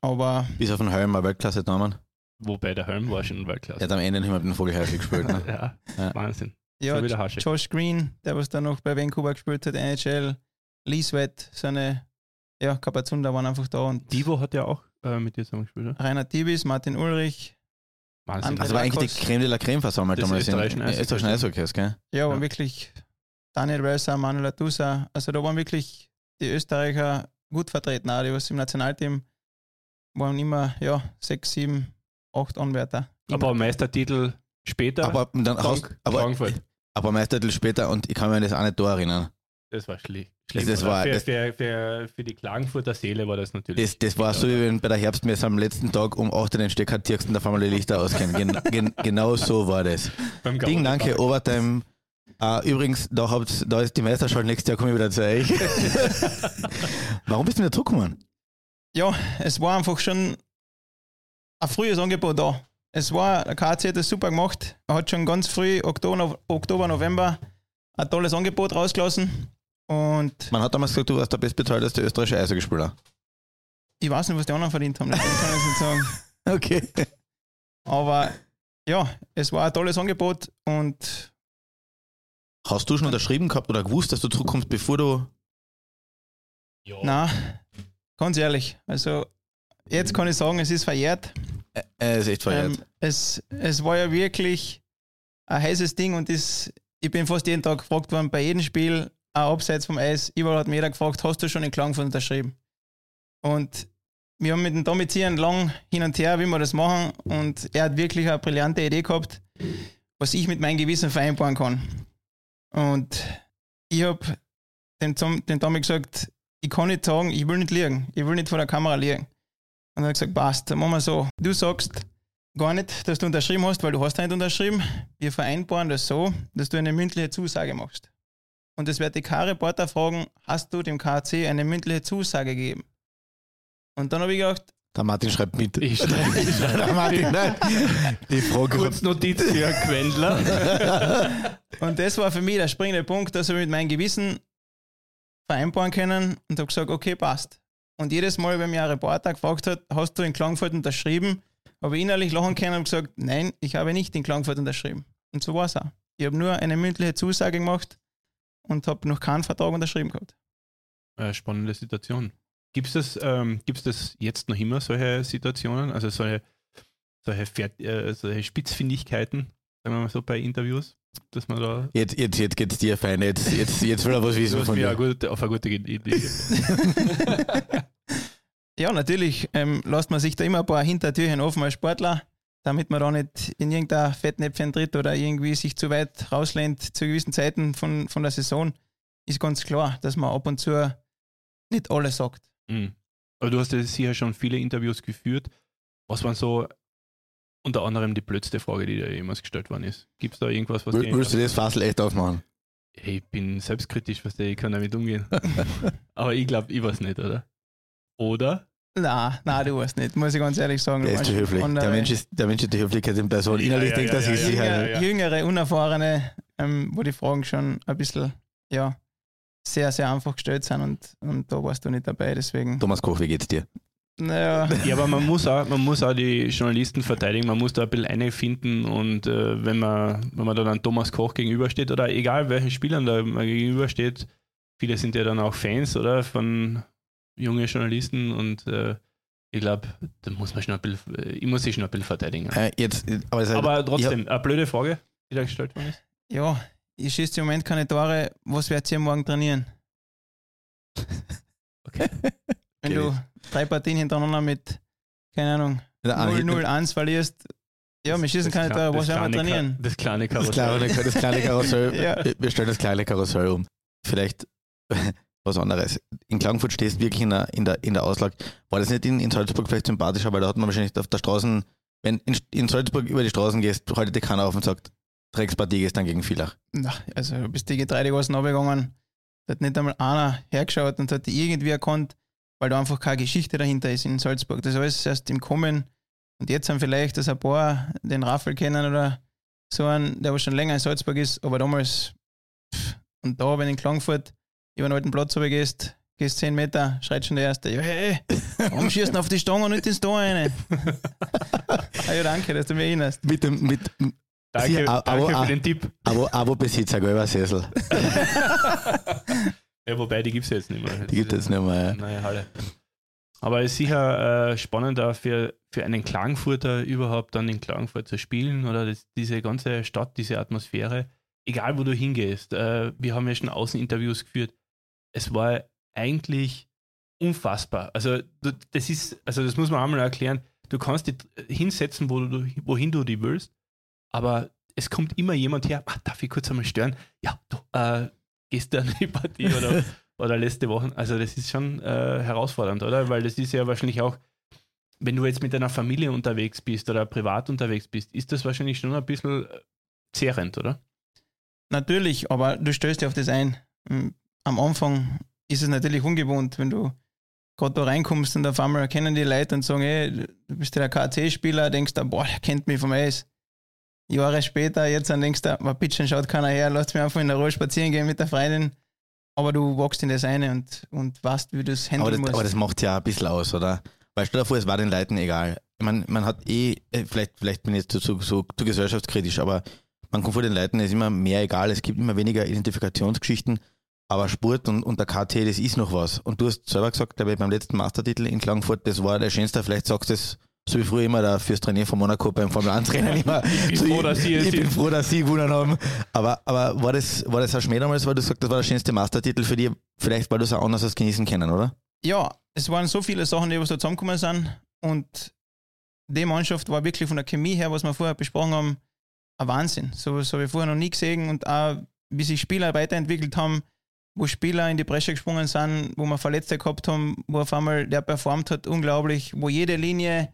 Aber Bis auf den Helm ein Weltklasse Namen. Wobei der Helm war schon Er Weltklasse. hat am Ende nicht mehr mit dem Vogelhäufig gespielt. Ne? Ja, Ja. Wahnsinn. ja, so. Josh Green, der was dann noch bei Vancouver gespielt hat, NHL, Lee Sweat, seine ja, Kapazunder waren einfach da und Divo hat ja auch äh, mit dir zusammengespielt, oder? Rainer Tibis, Martin Ulrich, Wahnsinn. André Also war eigentlich die. Creme de la Creme versammelt damals in österreichischen Eishockeys, gell? Ja, aber Ja. wirklich Daniel Welser, Manuel Atusa, also da waren wirklich die Österreicher gut vertreten, auch die was im Nationalteam waren immer, ja, sechs, sieben, acht Anwärter. Aber Meistertitel später, Aber dann Frank- aber, Frankfurt. aber Meistertitel später und ich kann mich an das auch nicht da erinnern. Das war schli schlimm. Das war- für, das- für, für, für die Klagenfurter Seele war das natürlich. Das, das war so, wie wenn bei der Herbstmesse am letzten Tag um 8 Uhr den Stecker tirkst und auf einmal die Lichter ausgehen. Gen, gen, genau so war das. beim Ding, danke, Overtime. Äh, übrigens, da, habt, da ist die Meisterschaft, nächstes Jahr komme ich wieder zu euch. Warum bist du wieder zurückgekommen? Ja, es war einfach schon ein frühes Angebot da. Es war, der KC hat das super gemacht. Er hat schon ganz früh, Oktober, Oktober November, ein tolles Angebot rausgelassen. Und Man hat damals gesagt, du warst der bestbezahlteste österreichische Eishockeyspieler. ich weiß nicht, was die anderen verdient haben, deswegen kann ich es nicht sagen. Okay. Aber ja, es war ein tolles Angebot und Hast du schon unterschrieben gehabt oder gewusst, dass du zurückkommst, bevor du. Ja. na, ganz ehrlich, also jetzt kann ich sagen, es ist verjährt. Äh, äh, ist echt verjährt. Ähm, es, es war ja wirklich ein heißes Ding und das, ich bin fast jeden Tag gefragt worden, bei jedem Spiel, auch abseits vom Eis, überall hat mir jeder gefragt, hast du schon in Klagenfurt unterschrieben? Und wir haben mit dem Domizieren lang hin und her, wie wir das machen und er hat wirklich eine brillante Idee gehabt, was ich mit meinem Gewissen vereinbaren kann. Und ich habe dem, dem Tommy gesagt, ich kann nicht sagen, ich will nicht liegen, ich will nicht vor der Kamera liegen. Und er hat gesagt, passt, dann machen wir so. Du sagst gar nicht, dass du unterschrieben hast, weil du hast nicht unterschrieben. Wir vereinbaren das so, dass du eine mündliche Zusage machst. Und es wird die K-Reporter fragen, hast du dem KC eine mündliche Zusage gegeben? Und dann habe ich gedacht, Der Martin schreibt mit. Ich schreibe Der Martin, nein. Die Frage kurz Notiz für Quendler. Und das war für mich der springende Punkt, dass ich mit meinem Gewissen vereinbaren können und habe gesagt, okay, passt. Und jedes Mal, wenn mir ein Reporter gefragt hat, hast du in Klagenfurt unterschrieben, habe ich innerlich lachen können und gesagt, nein, ich habe nicht in Klagenfurt unterschrieben. Und so war es auch. Ich habe nur eine mündliche Zusage gemacht und habe noch keinen Vertrag unterschrieben gehabt. Äh, spannende Situation. Gibt es das, ähm, gibt's das jetzt noch immer, solche Situationen? Also solche, solche, Fert äh, solche Spitzfindigkeiten, sagen wir mal so bei Interviews, dass man da Jetzt, jetzt, jetzt geht's dir fein. Jetzt, jetzt, jetzt will er was wissen von mir dir. gute, auf eine gute Idee. Ja, natürlich ähm, lässt man sich da immer ein paar Hintertürchen offen als Sportler, damit man da nicht in irgendein Fettnäpfchen tritt oder irgendwie sich zu weit rauslehnt zu gewissen Zeiten von, von der Saison. Ist ganz klar, dass man ab und zu nicht alles sagt. Mhm. Aber du hast ja sicher schon viele Interviews geführt. Was waren so unter anderem die blödste Frage, die dir jemals gestellt worden ist? Gibt es da irgendwas, was Will- dir Willst du das Fassel echt aufmachen? Ich bin selbstkritisch, was ich kann damit umgehen. Aber ich glaube, ich weiß nicht, oder? Oder? Na, na, du weißt nicht, muss ich ganz ehrlich sagen. Der ist zu höflich. Andere- Der Mensch ist, der Mensch ist die Höflichkeit in Person. Ja, Innerlich ja, denkt ja, er sich ja, sicher. ja, Jüngere, ja. jüngere Unerfahrene, ähm, wo die Fragen schon ein bisschen, ja, sehr, sehr einfach gestellt sind und, und da warst du nicht dabei, deswegen, Thomas Koch, wie geht's dir? naja, Ja, aber man muss auch, man muss auch die Journalisten verteidigen, man muss da ein bisschen einfinden und äh, wenn man, wenn man da dann Thomas Koch gegenübersteht oder egal welchen Spielern da man gegenübersteht, viele sind ja dann auch Fans, oder? Von jungen Journalisten und äh, ich glaube, da muss man schon ein bisschen, äh, ich muss sich schon ein bisschen verteidigen. Äh, jetzt, äh, aber, es- Aber trotzdem, eine blöde Frage, die da gestellt worden ist. ja, ich schieße im Moment keine Tore, was werdet ihr morgen trainieren? Okay. Wenn Okay. du drei Partien hintereinander mit, keine Ahnung, der Arne- 0-0-1 verlierst, ja, wir schießen keine Tore, was werden wir trainieren? Das kleine Das Karussell. kleine, das kleine Karussell. Ja. Wir- Wir stellen das kleine Karussell um. Vielleicht was anderes. In Klagenfurt stehst du wirklich in der, in der, in der Auslage. War das nicht in, in Salzburg vielleicht sympathischer, weil da hat man wahrscheinlich auf der Straße, wenn in, in Salzburg über die Straßen gehst, haltet dir keiner auf und sagt, Dreckspartie gehst dann gegen Villach. Na, also du bist die Getreidegassen runtergegangen, da hat nicht einmal einer hergeschaut und hat die irgendwie erkannt, weil da einfach keine Geschichte dahinter ist in Salzburg. Das ist alles erst im Kommen. Und jetzt haben vielleicht das ein paar den Raffel kennen oder so einen, der schon länger in Salzburg ist, aber damals, pff, und da, wenn in Klagenfurt über den alten Platz runter gehst, gehst 10 Meter, schreit schon der Erste, ja, hey, warum schießt du auf die Stange und nicht ins Tor rein? ah, ja, danke, dass du mich erinnerst. Mit dem, mit, Danke, Sie- aber- danke aber- für den Tipp. Abo, Abo-Besitzer, gelber Sessel. Ja, wobei, die gibt es jetzt nicht mehr. Die gibt es nicht mehr. Neue Halle. Aber es ist sicher äh, spannend auch für, für einen Klagenfurter überhaupt dann in Klagenfurt zu spielen oder das, diese ganze Stadt, diese Atmosphäre, egal wo du hingehst. Äh, wir haben ja schon Außeninterviews geführt. Es war eigentlich unfassbar. Also das ist, also das muss man einmal erklären. Du kannst dich hinsetzen, wo du, wohin du die willst, aber es kommt immer jemand her, ah, darf ich kurz einmal stören? Ja, du, äh, gestern die Partie oder oder letzte Woche. Also das ist schon äh, herausfordernd, oder? Weil das ist ja wahrscheinlich auch, wenn du jetzt mit deiner Familie unterwegs bist oder privat unterwegs bist, ist das wahrscheinlich schon ein bisschen äh, zehrend, oder? Natürlich, aber du stößt ja auf das ein. Am Anfang ist es natürlich ungewohnt, wenn du gerade da reinkommst und auf einmal erkennen die Leute und sagen, hey, du bist ja der KC-Spieler, denkst du, boah, der kennt mich vom Eis. Jahre später, jetzt dann denkst du, bitte schaut keiner her, lass mich einfach in der Ruhe spazieren gehen mit der Freundin. Aber du wachst in das eine und, und weißt, wie du es handeln Aber das, musst. aber das macht ja ein bisschen aus, oder? Weil stell dir vor, es war den Leuten egal. Ich meine, man hat eh, äh, vielleicht, vielleicht bin ich jetzt zu, zu, zu, zu gesellschaftskritisch, aber man kommt vor den Leuten, es ist immer mehr egal, es gibt immer weniger Identifikationsgeschichten, aber Sport und, und der KT, das ist noch was. Und du hast selber gesagt, glaube ich, beim letzten Mastertitel in Klagenfurt, das war der schönste, vielleicht sagst du es so wie früher immer da fürs Trainieren von Monaco beim Formel 1 Rennen immer. Ich bin froh, dass Sie ich bin froh, dass sie gewonnen haben. Aber, aber war das, war das ein Schmäh damals, weil du sagst, das war der schönste Mastertitel für dich? Vielleicht, weil du es auch anders als genießen können, oder? ja, es waren so viele Sachen, die was da zusammengekommen sind. Und die Mannschaft war wirklich von der Chemie her, was wir vorher besprochen haben, ein Wahnsinn. So, so habe ich vorher noch nie gesehen. Und auch, wie sich Spieler weiterentwickelt haben, wo Spieler in die Bresche gesprungen sind, wo wir Verletzte gehabt haben, wo auf einmal der performt hat, unglaublich, wo jede Linie,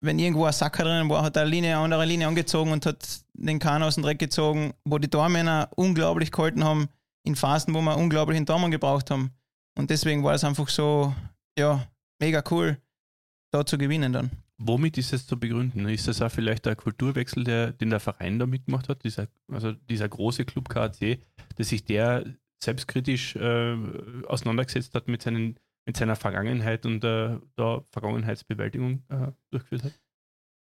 wenn irgendwo ein Sacker drin war, hat eine Linie, eine andere Linie angezogen und hat den Kahn aus dem Dreck gezogen, wo die Tormänner unglaublich gehalten haben, in Phasen, wo wir unglaublich einen Tormann gebraucht haben. Und deswegen war es einfach so, ja, mega cool, da zu gewinnen dann. Womit ist das zu begründen? Ist das auch vielleicht der Kulturwechsel, der, den der Verein da mitgemacht hat? Dieser, also dieser große Club KAC, dass sich der selbstkritisch äh, auseinandergesetzt hat mit, seinen, mit seiner Vergangenheit und äh, da Vergangenheitsbewältigung äh, durchgeführt hat?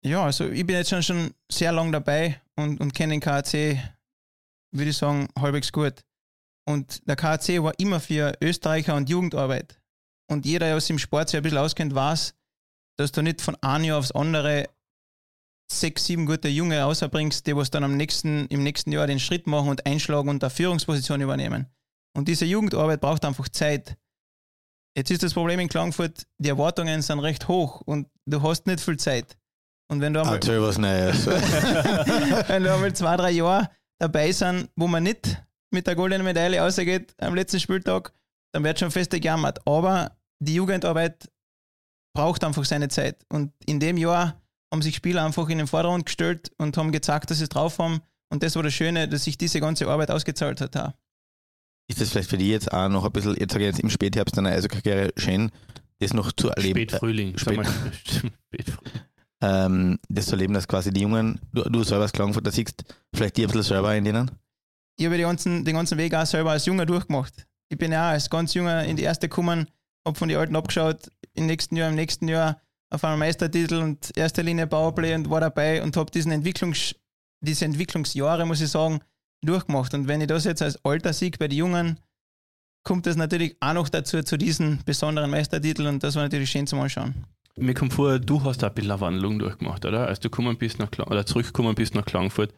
Ja, also ich bin jetzt schon, schon sehr lang dabei und, und kenne den KAC, würde ich sagen, halbwegs gut. Und der KAC war immer für Österreicher und Jugendarbeit. Und jeder, der sich im Sport sich ein bisschen auskennt, weiß, dass du nicht von einem Jahr aufs andere sechs, sieben gute Junge rausbringst, die was dann am nächsten, im nächsten Jahr den Schritt machen und einschlagen und eine Führungsposition übernehmen. Und diese Jugendarbeit braucht einfach Zeit. Jetzt ist das Problem in Klagenfurt, die Erwartungen sind recht hoch und du hast nicht viel Zeit. Und wenn du einmal, was Neues. wenn du einmal zwei, drei Jahre dabei sind, wo man nicht mit der goldenen Medaille rausgeht am letzten Spieltag, dann wird schon fest gejammert. Aber die Jugendarbeit braucht einfach seine Zeit. Und in dem Jahr haben sich Spieler einfach in den Vordergrund gestellt und haben gezeigt, dass sie es drauf haben. Und das war das Schöne, dass sich diese ganze Arbeit ausgezahlt hat. Auch. Ist das vielleicht für dich jetzt auch noch ein bisschen, jetzt sage ich jetzt im Spätherbst deiner Eishockey-Karriere schön, das noch zu erleben? Spätfrühling. sag Spät- mal. Spätfrühling. ähm, das zu erleben, dass quasi die Jungen, du, du selber als Klagenfurter siehst, vielleicht die ein bisschen selber in denen? Ich habe den ganzen, den ganzen Weg auch selber als Junger durchgemacht. Ich bin ja auch als ganz Junger in die erste gekommen, habe von den Alten abgeschaut, im nächsten Jahr, im nächsten Jahr auf einmal Meistertitel und erste Linie Powerplay und war dabei und habe diesen Entwicklungs, diese Entwicklungsjahre, muss ich sagen, durchgemacht. Und wenn ich das jetzt als Alter sehe bei den Jungen, kommt das natürlich auch noch dazu, zu diesen besonderen Meistertiteln und das war natürlich schön zum Anschauen. Mir kommt vor, du hast auch ein bisschen eine Wandlung durchgemacht, oder? Als du bist nach Klang oder zurückgekommen bist nach Klagenfurt,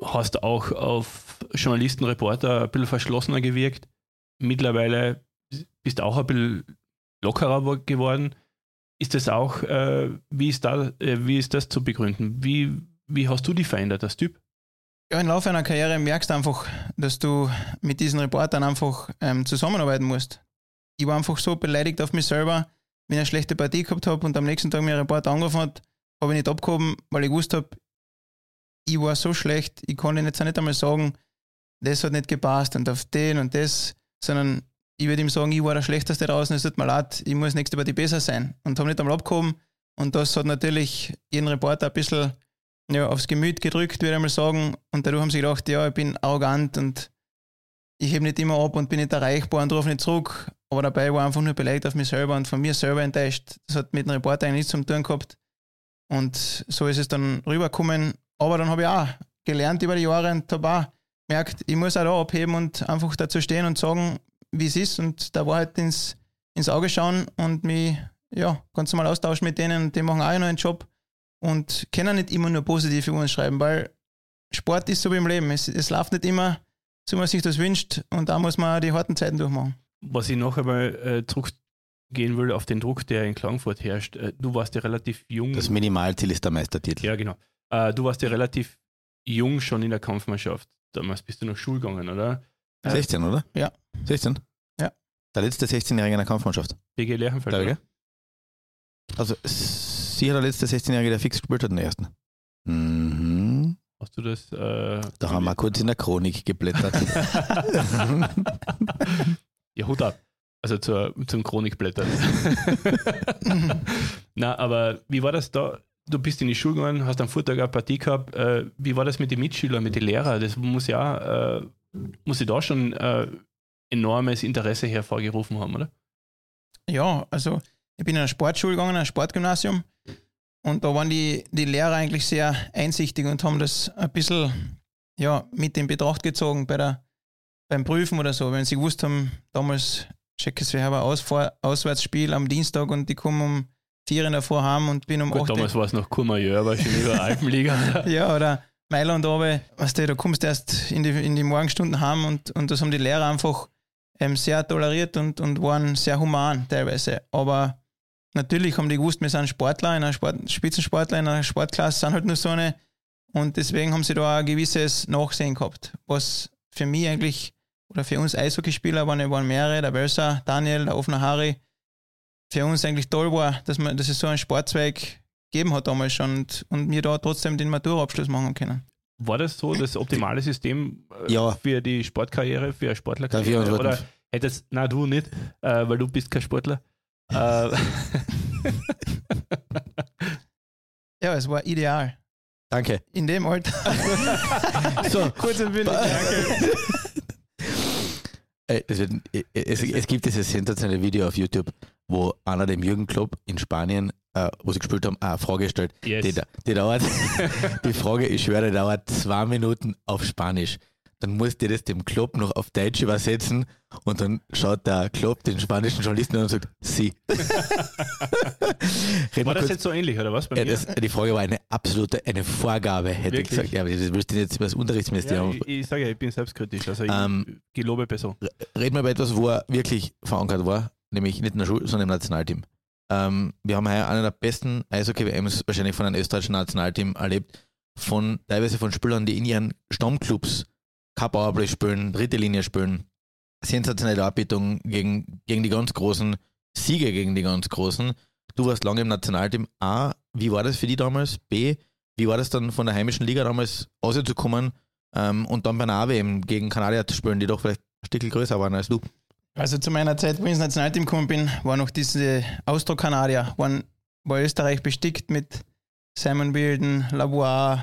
hast auch auf Journalisten, Reporter ein bisschen verschlossener gewirkt. Mittlerweile bist auch ein bisschen lockerer wo- geworden. Ist das auch, äh, wie, ist da, äh, wie ist das zu begründen? Wie, wie hast du dich verändert als Typ? Ja, im Laufe einer Karriere merkst du einfach, dass du mit diesen Reportern einfach ähm, zusammenarbeiten musst. Ich war einfach so beleidigt auf mich selber, wenn ich eine schlechte Partie gehabt habe und am nächsten Tag mir ein Reporter angerufen hat, habe ich nicht abgehoben, weil ich gewusst habe, ich war so schlecht, ich konnte jetzt auch nicht einmal sagen, das hat nicht gepasst und auf den und das, sondern ich würde ihm sagen, ich war der Schlechteste draußen, es tut mir leid, ich muss nächste Partie besser sein und habe nicht einmal abgehoben und das hat natürlich jeden Reporter ein bisschen ja, aufs Gemüt gedrückt, würde ich mal sagen. Und dadurch haben sie gedacht, ja, ich bin arrogant und ich hebe nicht immer ab und bin nicht erreichbar und rufe nicht zurück. Aber dabei war einfach nur beleidigt auf mich selber und von mir selber enttäuscht. Das hat mit dem Reporter eigentlich nichts zu tun gehabt. Und so ist es dann rübergekommen. Aber dann habe ich auch gelernt über die Jahre und habe auch gemerkt, ich muss auch da abheben und einfach dazu stehen und sagen, wie es ist und der Wahrheit ins, ins Auge schauen und mich ja, ganz normal austauschen mit denen und die machen auch noch einen Job und können nicht immer nur positiv über uns schreiben, weil Sport ist so wie im Leben. Es, es läuft nicht immer, so wie man sich das wünscht und da muss man die harten Zeiten durchmachen. Was ich noch einmal äh, zurückgehen will auf den Druck, der in Klagenfurt herrscht. Äh, du warst ja relativ jung. Das Minimalziel ist der Meistertitel. Ja, genau. Äh, du warst ja relativ jung schon in der Kampfmannschaft. Damals bist du noch Schul gegangen, oder? Äh, 16, oder? Ja. 16? Ja. Der letzte 16-Jährige in der Kampfmannschaft. BG Lerchenfeld. Glaube Also, sicher der letzte 16-Jährige, der fix gespielt hat in der ersten. Mhm. Hast du das? Äh, Da haben wir kurz in der Chronik geblättert. ja, Hut ab. Also zur, zum Chronikblättern. Na, aber wie war das da? du bist in die Schule gegangen, hast am Vortag eine Partie gehabt. Äh, wie war das mit den Mitschülern, mit den Lehrern? Das muss ja, äh, muss ich da schon äh, enormes Interesse hervorgerufen haben, oder? Ja, also ich bin in eine Sportschule gegangen, ein Sportgymnasium. Und da waren die, die Lehrer eigentlich sehr einsichtig und haben das ein bisschen ja, mit in Betracht gezogen bei der, beim Prüfen oder so. Wenn sie gewusst haben, damals checkes wir haben ein Ausfahr Auswärtsspiel am Dienstag und die kommen um vier in der heim und bin um Gut, acht. damals war es noch Courmayeur, aber schon über Alpenliga. Ja, oder Mailand oben, weißt du, da kommst du erst in die, in die Morgenstunden heim und, und das haben die Lehrer einfach ähm, sehr toleriert und, und waren sehr human teilweise. Aber natürlich haben die gewusst, wir sind Sportler, in einer Sport, Spitzensportler in einer Sportklasse, sind halt nur so eine. Und deswegen haben sie da ein gewisses Nachsehen gehabt. Was für mich eigentlich, oder für uns Eishockeyspieler waren, waren mehrere, der Welser, Daniel, der offene Harry, für uns eigentlich toll war, dass, man, dass es so einen Sportzweig gegeben hat damals schon und, und wir da trotzdem den Maturaabschluss machen können. War das so das optimale System äh, Ja. für die Sportkarriere, für eine Sportlerkarriere? Oder hättest, na du nicht, äh, weil du bist kein Sportler. Äh, Ja, es war ideal. Danke. In dem Alter. So, Kurz und bündig. Äh, Es, wird, es, es gibt dieses sensationelle Video auf YouTube, wo einer dem Jürgen Klopp in Spanien, äh, wo sie gespielt haben, eine Frage stellt. yes. Die, die dauert, die Frage, ich schwöre, die dauert zwei Minuten auf Spanisch. Dann musst du das dem Klopp noch auf Deutsch übersetzen und dann schaut der Klopp den spanischen Journalisten an und sagt, sie. War das kurz- jetzt so ähnlich, oder was? Ja, das, die Frage war eine absolute, eine Vorgabe, hätte Wirklich? ich gesagt. Ja, aber das willst du jetzt über das ja, Unterrichtsministerium ich, ich sage ja, ich bin selbstkritisch, also ich Ähm, gelobe Person. reden wir über etwas, wo er wirklich verankert war, nämlich nicht in der Schule, sondern im Nationalteam. Ähm, wir haben heuer eine der besten Eishockey-WMs wahrscheinlich von einem österreichischen Nationalteam erlebt, von teilweise von Spielern, die in ihren Stammclubs kein Powerplay spielen, dritte Linie spielen, sensationelle Arbeitung gegen, gegen die ganz Großen, Siege gegen die ganz Großen. Du warst lange im Nationalteam. A, wie war das für die damals? B, wie war das dann von der heimischen Liga damals auszukommen ähm, und dann bei einer AWM gegen Kanadier zu spielen, die doch vielleicht ein Stück größer waren als du? Also zu meiner Zeit, wo ich ins Nationalteam gekommen bin, war noch diese Austro-Kanadier, waren, war Österreich bestickt mit Simon Bilden, Labois,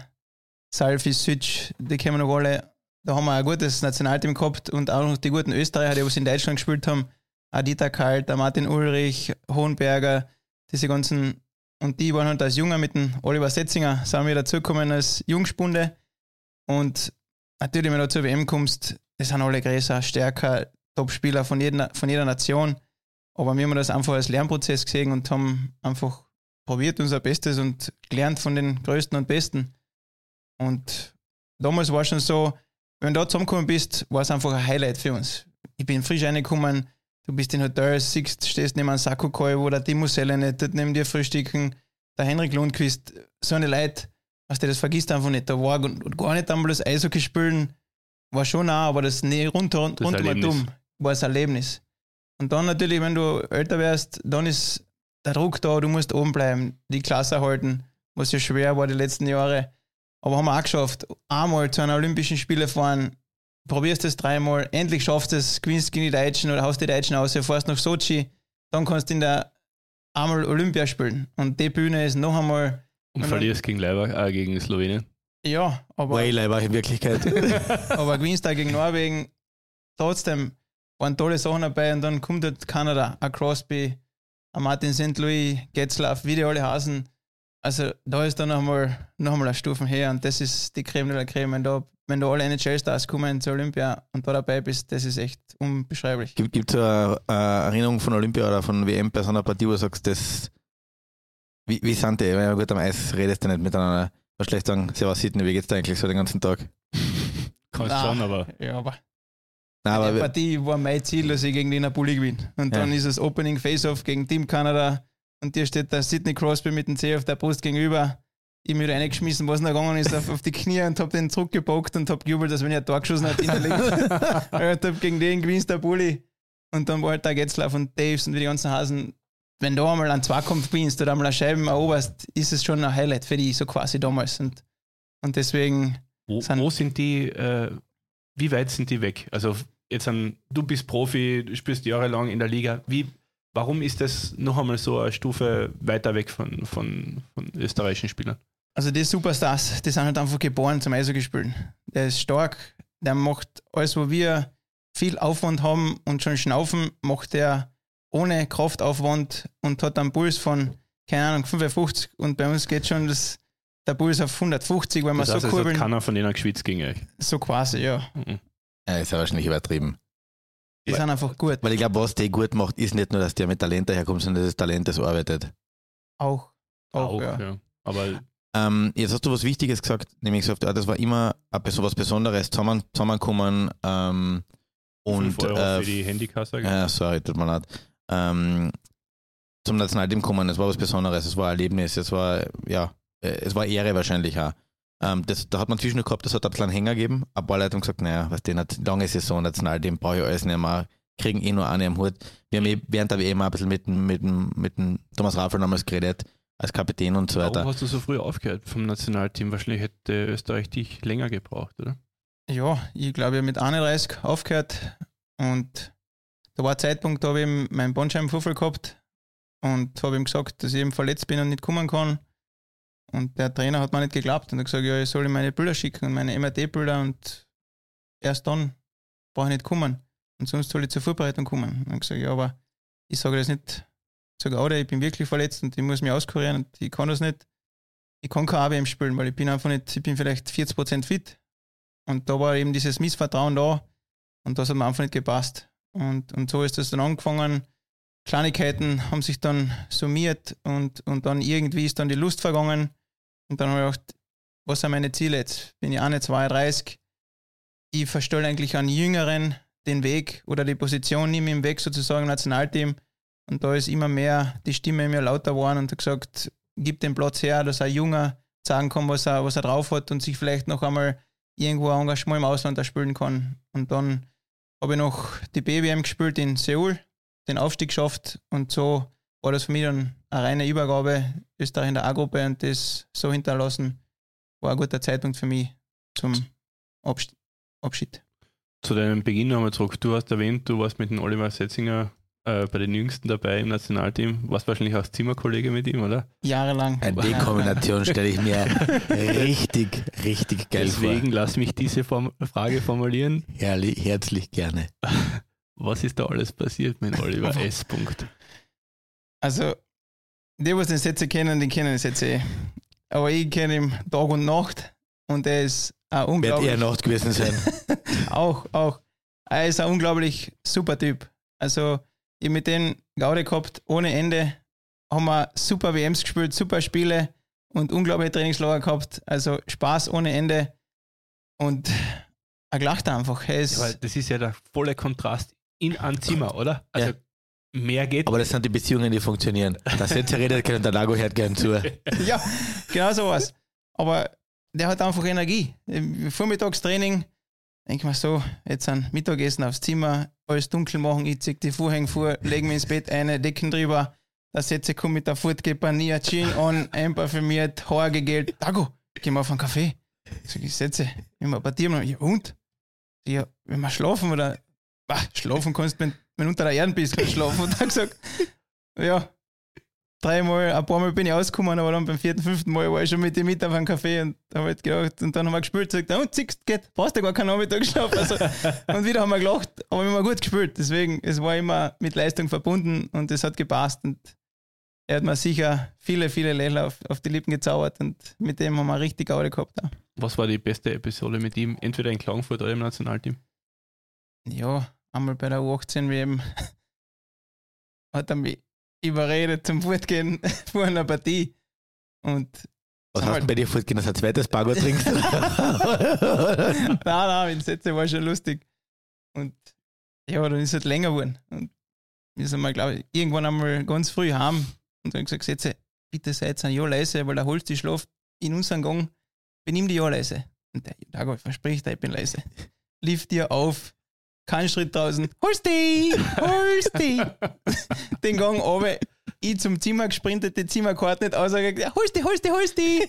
Salfi, Sütsch, die wir noch alle. Da haben wir ein gutes Nationalteam gehabt und auch noch die guten Österreicher, die was in Deutschland gespielt haben. Adita Kalt, Martin Ulrich, Hohenberger, diese ganzen, und die waren halt als Junger mit dem Oliver Setzinger, sind wir dazugekommen als Jungspunde. Und natürlich, wenn du zur WM kommst, die sind alle größer, stärker, Top-Spieler von jeder, von jeder Nation. Aber wir haben das einfach als Lernprozess gesehen und haben einfach probiert unser Bestes und gelernt von den Größten und Besten. Und damals war schon so, wenn du da zusammengekommen bist, war es einfach ein Highlight für uns. Ich bin frisch reingekommen, du bist in Hotels, siehst, stehst neben einem Sakukoi, wo der Timo Selle dort neben dir frühstücken, der Henrik Lundqvist, so eine Leute, was du das vergisst einfach nicht. Da war und gar nicht einmal das Eishockey spielen, war schon nah, aber das nee, runter, Das runter Erlebnis. dumm war das Erlebnis. Und dann natürlich, wenn du älter wärst, dann ist der Druck da, du musst oben bleiben, die Klasse halten, was ja schwer war die letzten Jahre. Aber haben wir auch geschafft. Einmal zu einer Olympischen Spiele fahren, probierst es dreimal, endlich schaffst du es, gewinnst gegen die Deutschen oder haust die Deutschen aus, fährst nach Sochi, dann kannst du in der einmal Olympia spielen. Und die Bühne ist noch einmal, Und wenn verlierst gegen Leiber, äh, gegen Slowenien. ja, aber, Wayleiber in Wirklichkeit. aber gewinnst da gegen Norwegen. Trotzdem waren tolle Sachen dabei und dann kommt dort Kanada, ein Crosby, ein Martin St. Louis, Getzlaff, wie die alle Hasen. Also da ist dann nochmal noch einmal eine Stufe her und das ist die Creme de la Creme. Wenn da, wenn da alle NHL-Stars kommen zur Olympia und da dabei bist, das ist echt unbeschreiblich. Gibt es eine, eine Erinnerung von Olympia oder von WM bei so einer Partie, wo du sagst, das. Wie, wie sind die? Ja, gut, am Eis redest du nicht miteinander. Was schlecht sagen, Servus Sidney, wie geht's dir eigentlich so den ganzen Tag? Kannst schon, aber Ja, aber Nein, aber Partie war mein Ziel, dass ich gegen den Napoli gewinne. Und Ja. dann ist es Opening Face-Off gegen Team Kanada und dir steht der Sidney Crosby mit dem Zeh auf der Brust gegenüber. Ich mir reingeschmissen, was noch gegangen ist, auf, auf die Knie und hab den zurückgebockt und hab gejubelt, dass wenn er ein Tor geschossen hat, innerlich. ich hab gegen den gewinnst der Bulli. Und dann war halt der Getzlaff und Daves und wie die ganzen Hasen. Wenn du einmal einen Zweikampf gewinnst oder einmal eine Scheiben eroberst, ist es schon ein Highlight für die, so quasi damals. Und, und deswegen, wo, Sind- wo sind die, äh, wie weit sind die weg? Also jetzt an, du bist Profi, du spielst jahrelang in der Liga. Wie, warum ist das noch einmal so eine Stufe weiter weg von, von, von österreichischen Spielern? Also die Superstars, die sind halt einfach geboren zum Eishockey spielen. Der ist stark, der macht alles, wo wir viel Aufwand haben und schon schnaufen, macht der ohne Kraftaufwand und hat einen Puls von, keine Ahnung, 55 und bei uns geht schon das, der Puls auf 150, weil wir Das heißt, so es hat kurbeln. keiner von denen geschwitzt gegen euch. So quasi, ja. Mhm. Ja, ist ja wahrscheinlich übertrieben. Die Weil- sind einfach gut. Weil ich glaube, was die gut macht, ist nicht nur, dass der mit Talent daherkommt, sondern dass das Talent das arbeitet. Auch. Auch, Auch, ja. ja. Aber Ähm, jetzt hast du was Wichtiges gesagt, nämlich gesagt, ja, das war immer so was Besonderes, zusammen, zusammenkommen ähm, und 5 Euro äh, für die Handykasse. Ja, sorry, tut mir leid. Ähm, zum Nationalteam kommen, es war was Besonderes, es war ein Erlebnis, es war, ja, äh, es war Ehre wahrscheinlich auch. Ähm, das, da hat man zwischendurch gehabt, das hat ein bisschen Hänger gegeben. Ein paar Leute haben gesagt, naja, was denn, lange Saison, Nationalteam, brauche ich alles nicht mehr, kriegen eh nur eine am Hut. Wir haben eh während der WM auch ein bisschen mit, dem- mit, mit dem Thomas Raffel damals geredet, als Kapitän und so Warum weiter. hast du so früh aufgehört vom Nationalteam? Wahrscheinlich hätte Österreich dich länger gebraucht, oder? Ja, ich glaube, ich habe mit 31 aufgehört und da war ein Zeitpunkt, da habe ich meinen Bandscheibenvorfall gehabt und habe ihm gesagt, dass ich eben verletzt bin und nicht kommen kann. Und der Trainer hat mir nicht geglaubt und hat gesagt, ja, ich soll ihm meine Bilder schicken und meine MRT-Bilder und erst dann brauche ich nicht kommen. Und sonst soll ich zur Vorbereitung kommen. Und ich gesagt, ja, aber ich sage das nicht. Ich sage, oder ich bin wirklich verletzt und ich muss mich auskurieren und ich kann das nicht. Ich kann kein AWM spielen, weil ich bin einfach nicht, ich bin vielleicht 40% fit. Und da war eben dieses Missvertrauen da und das hat mir einfach nicht gepasst. Und, und so ist das dann angefangen. Kleinigkeiten haben sich dann summiert und, und dann irgendwie ist dann die Lust vergangen. Und dann habe ich gedacht, was sind meine Ziele jetzt? Bin ich auch nicht 32. Ich verstelle eigentlich an Jüngeren den Weg oder die Position nehme im Weg sozusagen im Nationalteam. Und da ist immer mehr die Stimme mir lauter geworden und hat gesagt, gib den Platz her, dass ein Junger sagen kann, was er, was er drauf hat und sich vielleicht noch einmal irgendwo ein Engagement im Ausland erspielen kann. Und dann habe ich noch die BWM gespielt in Seoul, den Aufstieg geschafft und so war das für mich dann eine reine Übergabe, Österreich in der A-Gruppe und das so hinterlassen, war ein guter Zeitpunkt für mich zum Abschied. Zu deinem Beginn nochmal zurück. Du hast erwähnt, du warst mit dem Oliver Setzinger äh, bei den Jüngsten dabei im Nationalteam. Warst wahrscheinlich auch Zimmerkollege mit ihm, oder? Jahrelang. Ja, die Kombination stelle ich mir richtig, richtig geil Deswegen lass mich diese Form Frage formulieren. vor. Herrlich, herzlich gerne. Was ist da alles passiert mit Oliver S. Punkt? Also, die, was den Sätze kennen, die kennen den Sätze eh. Aber ich kenne ihn Tag und Nacht und er ist ein Wird unglaublich. eher Nacht gewesen sein. auch, auch. Er ist ein unglaublich super Typ. Also, ich hab mit dem Gaude gehabt, ohne Ende. Haben wir super WMs gespielt, super Spiele und unglaubliche Trainingslager gehabt. Also Spaß ohne Ende. Und er lacht einfach. Er ist, Ja, weil das ist ja der volle Kontrast in ein Zimmer, oder? Also mehr geht Aber das sind die Beziehungen, die funktionieren. Das jetzt redet keiner, der Lago hört gern zu. ja, genau sowas. Aber der hat einfach Energie. Vormittagstraining, denk mal so, jetzt ein Mittagessen aufs Zimmer, alles dunkel machen, ich zieh die Vorhänge vor, legen mich ins Bett ein, Decken drüber, der Sätze kommt mit der Furtgeber, Jean an, einparfümiert, Haar gegelt, Dago, geh mal auf einen Kaffee. Sag ich, Sätze, immer bei dir, ja und? Ja, wenn wir schlafen oder, bah, schlafen kannst, wenn, wenn du unter der Erde bist, kannst du schlafen. Und er gesagt, ja, dreimal, ein paar Mal bin ich ausgekommen, aber dann beim vierten, fünften Mal war ich schon mit ihm mit auf einem Café und da habe ich gedacht, und dann haben wir gespielt, sagt er, und zickst, geht, brauchst du gar keinen Nachmittagsschlaf. Also, und wieder haben wir gelacht, aber wir haben gut gespielt. Deswegen, es war immer mit Leistung verbunden und es hat gepasst und er hat mir sicher viele, viele Lächeln auf, auf die Lippen gezaubert und mit dem haben wir richtig Aude gehabt. Auch. Was war die beste Episode mit ihm? Entweder in Klagenfurt oder im Nationalteam? Ja, einmal bei der U18 WM hat er mich überredet zum Fortgehen vor einer Partie. Und Was hast du bei dir fortgehen, dass du ein zweites Bago trinkst? nein, nein, mit Sätze war schon lustig. Und ja, dann ist es halt länger geworden. Und wir sind mal, glaube ich, irgendwann einmal ganz früh heim und dann gesagt, Sätze, bitte seid ein Ja leise, weil der Holz die schlaft in unserem Gang, benimm die Ja leise. Und der Dago verspricht, ich bin leise. Lief dir auf, kein Schritt draußen, holst die. Den Gang runter, ich zum Zimmer gesprintet, die Zimmerkarte nicht aus, ja, holst die, holst die, holst die.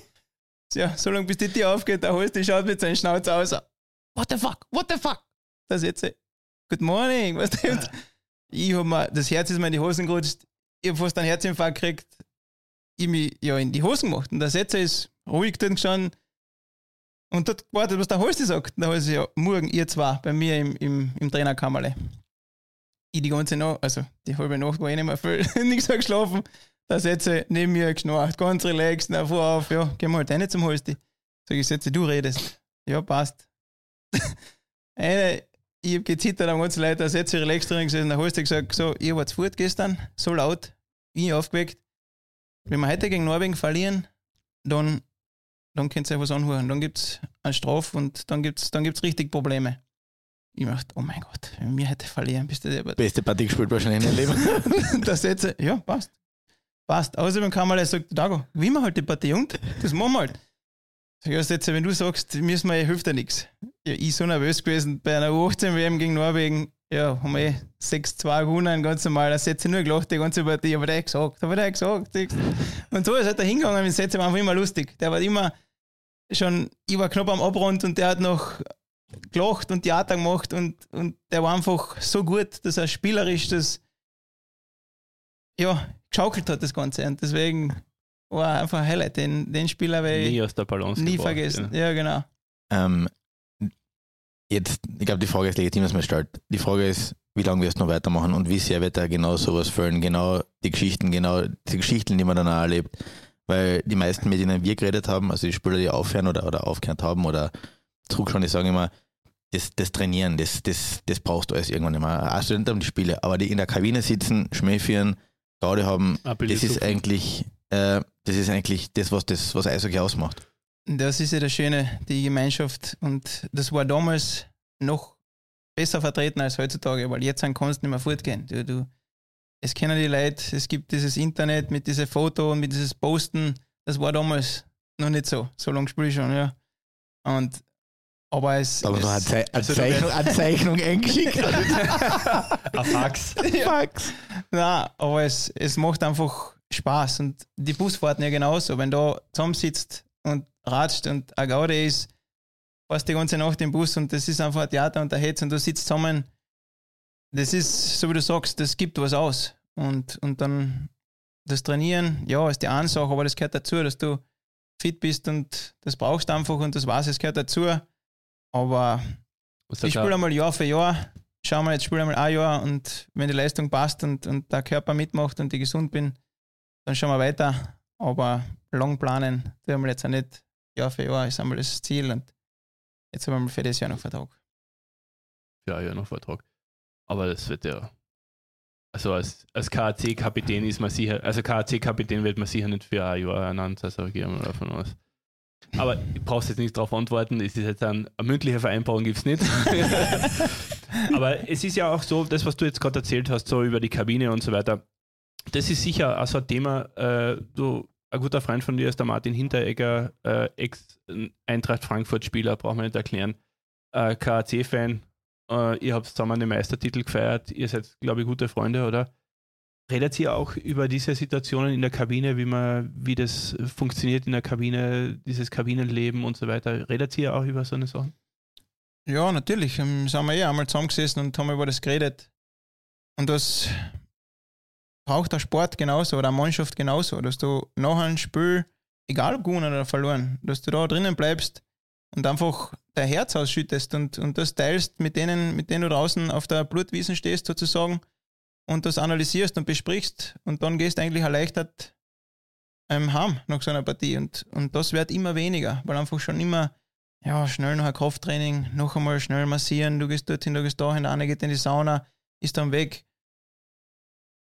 Ja, so lange bis die Tür aufgeht, der Holst, die schaut mit seinem Schnauze aus. What the fuck, what the fuck? Das jetzt, good morning, was du ich hab mir, das Herz ist mir in die Hosen gerutscht, ich hab fast einen Herzinfarkt gekriegt, ich mich ja in die Hosen gemacht. Und der Setzer ist ruhig dort gestanden und dort gewartet, was der Holsti sagt. Da heißt es ja, morgen ihr zwei bei mir im, im, im Trainerkammerle. Ich die ganze Nacht, also die halbe Nacht war ich nicht mehr viel, nichts mehr geschlafen. Der Setzer neben mir geschnarcht, ganz relaxed, na, vor auf, ja, geh mal rein zum Holsti. Sag ich, Setzer, du redest. Ja, passt. Eine, ich habe gezittert am ganzen Leute, da setzt sich relax drin gesessen, der Holster gesagt, so, ihr wart zu Furt gestern, so laut, ich aufgeweckt. Wenn wir heute gegen Norwegen verlieren, dann, dann könnt ihr euch was anhören. Dann gibt es eine Strafe und dann gibt es dann gibt's richtig Probleme. Ich dachte, oh mein Gott, wenn wir heute verlieren, bist du der Beste Partie gespielt wahrscheinlich in deinem Leben. da setze ja, passt. Passt. Außerdem kann man sagt, Dago, wie wir halt die Partie und das machen wir halt. Sag ich, jetzt, wenn du sagst, müssen wir, hilft ja nichts. Ja, ich so nervös gewesen bei einer U18-WM gegen Norwegen. Ja, haben wir 6-2 gewonnen, ganz normal. Da setze ich nur gelacht, die ganze Partie. Aber der hat gesagt, aber der hat gesagt. Und so ist halt er hingegangen mit Sätze, war einfach immer lustig. Der war immer schon, ich war knapp am Abrund und der hat noch gelacht und Theater gemacht und, und der war einfach so gut, dass er spielerisch das ja, geschaukelt hat, das Ganze. Und deswegen war einfach ein Highlight. Den, den Spieler werde nie aus der Balance nie gebracht, vergessen. Ja, Ja. genau. ähm, jetzt, ich glaube, die Frage ist legitim, dass man stellt. Die Frage ist, wie lange wirst du noch weitermachen und wie sehr wird er genau sowas füllen, genau die Geschichten, genau die Geschichten, die man dann auch erlebt. Weil die meisten, mit denen wir geredet haben, also die Spieler, die aufhören oder, oder aufgehört haben oder zurückschauen, die sagen immer, das, das Trainieren, das, das, das brauchst du alles irgendwann immer. Auch Studenten haben die Spiele, aber die in der Kabine sitzen, Schmäh führen, Gaude haben, das ist eigentlich, äh, das ist eigentlich das, was das, was Eishockey ausmacht. Das ist ja das Schöne, die Gemeinschaft. Und das war damals noch besser vertreten als heutzutage, weil jetzt kannst du nicht mehr fortgehen. Du, du, es kennen die Leute, es gibt dieses Internet mit diesem Foto und mit dieses Posten. Das war damals noch nicht so. So lange spiele ich schon, ja. Und aber es, Aber so eine, eine, also Zeichnung, eine Zeichnung eingeschickt. Ein Fax. Fax. Nein, aber es, es macht einfach Spaß. Und die Busfahrten ja genauso. Wenn du zusammensitzt und ratscht und eine Gaude ist, fast die ganze Nacht im Bus und das ist einfach ein Theater und der Hetz und du sitzt zusammen. Das ist, so wie du sagst, das gibt was aus. Und, und dann das Trainieren, ja, ist die eine Sache, aber das gehört dazu, dass du fit bist und das brauchst du einfach und das weiß, es gehört dazu. Aber ich spiele einmal Jahr für Jahr. Schau mal, jetzt spiele einmal ein Jahr und wenn die Leistung passt und, und der Körper mitmacht und ich gesund bin, dann schauen wir weiter. Aber lang planen, tun wir jetzt auch nicht Jahr für Jahr, ist einmal das Ziel und jetzt haben wir für das Jahr noch Vertrag. Ja, ja, noch Vertrag. Aber das wird ja. Also als, als KAC-Kapitän ist man sicher, also KAC-Kapitän wird man sicher nicht für ein Jahr ernannt, also gehen wir davon aus. Aber ich brauchst jetzt nicht darauf antworten, es ist jetzt ein, eine mündliche Vereinbarung gibt es nicht. Aber es ist ja auch so, das, was du jetzt gerade erzählt hast, so über die Kabine und so weiter, das ist sicher auch so ein Thema, äh, du, ein guter Freund von dir ist der Martin Hinteregger, äh, Ex-Eintracht Frankfurt-Spieler, braucht man nicht erklären, äh, KAC-Fan, äh, ihr habt zusammen den Meistertitel gefeiert, ihr seid, glaube ich, gute Freunde, oder? Redet ihr auch über diese Situationen in der Kabine, wie man, wie das funktioniert in der Kabine, dieses Kabinenleben und so weiter? Redet ihr auch über so eine Sachen? Ja, natürlich. Ähm, Sind wir eh einmal zusammengesessen und haben über das geredet. Und das braucht der Sport genauso oder eine Mannschaft genauso, dass du nach einem Spiel, egal ob gewonnen oder verloren, dass du da drinnen bleibst und einfach dein Herz ausschüttest und, und das teilst mit denen, mit denen du draußen auf der Blutwiesen stehst, sozusagen, und das analysierst und besprichst und dann gehst eigentlich erleichtert ähm, heim nach so einer Partie. Und, und das wird immer weniger, weil einfach schon immer ja, schnell noch ein Krafttraining, noch einmal schnell massieren, du gehst dorthin, du gehst dahin, eine geht in die Sauna, ist dann weg.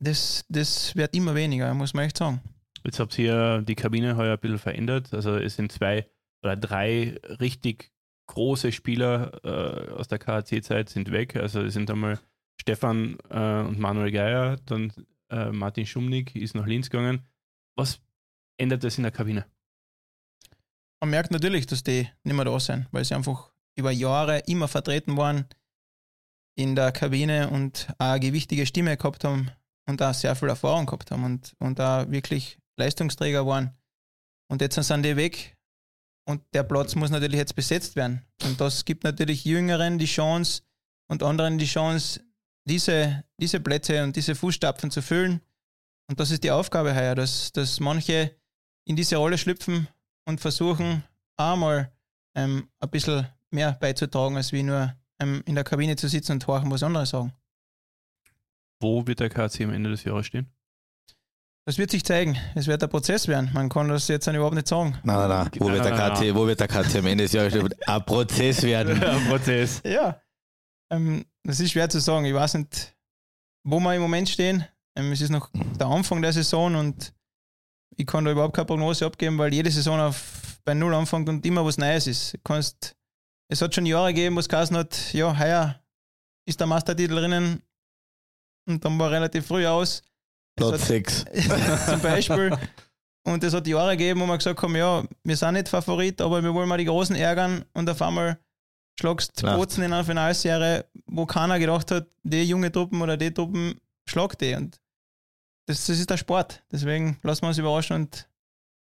Das, das wird immer weniger, muss man echt sagen. Jetzt habt ihr die Kabine heuer ein bisschen verändert. Also es sind zwei oder drei richtig große Spieler äh, aus der KAC-Zeit sind weg. Also es sind einmal Stefan äh, und Manuel Geier, dann äh, Martin Schumnick ist nach Linz gegangen. Was ändert das in der Kabine? Man merkt natürlich, dass die nicht mehr da sind, weil sie einfach über Jahre immer vertreten waren in der Kabine und eine gewichtige Stimme gehabt haben und auch sehr viel Erfahrung gehabt haben und, und auch wirklich Leistungsträger waren. Und jetzt sind die weg und der Platz muss natürlich jetzt besetzt werden. Und das gibt natürlich Jüngeren die Chance und anderen die Chance, diese, diese Plätze und diese Fußstapfen zu füllen. Und das ist die Aufgabe heuer, dass, dass manche in diese Rolle schlüpfen und versuchen, einmal ähm, ein bisschen mehr beizutragen, als wie nur ähm, in der Kabine zu sitzen und horchen, was andere sagen. Wo wird der KC am Ende des Jahres stehen? Das wird sich zeigen. Es wird ein Prozess werden. Man kann das jetzt überhaupt nicht sagen. Nein, nein, nein. Wo, Nein, wird, der nein, KT, wo wird der KT am Ende des Jahres ein Prozess werden? Ein Prozess. Ja, ähm, das ist schwer zu sagen. Ich weiß nicht, wo wir im Moment stehen. Ähm, es ist noch der Anfang der Saison und ich kann da überhaupt keine Prognose abgeben, weil jede Saison auf, bei Null anfängt und immer was Neues ist. Du Kannst, es hat schon Jahre gegeben, wo es geheißen hat, ja, heuer ist der Meistertitel drinnen und dann war relativ früh aus. Platz hat- 6. zum Beispiel. Und es hat Jahre gegeben, wo wir gesagt haben, ja, wir sind nicht Favorit, aber wir wollen mal die Großen ärgern und auf einmal schlagst Klar. Bozen in einer Finalserie, wo keiner gedacht hat, die junge Truppen oder die Truppen schlagt die. Und das, das ist der Sport. Deswegen lassen wir uns überraschen und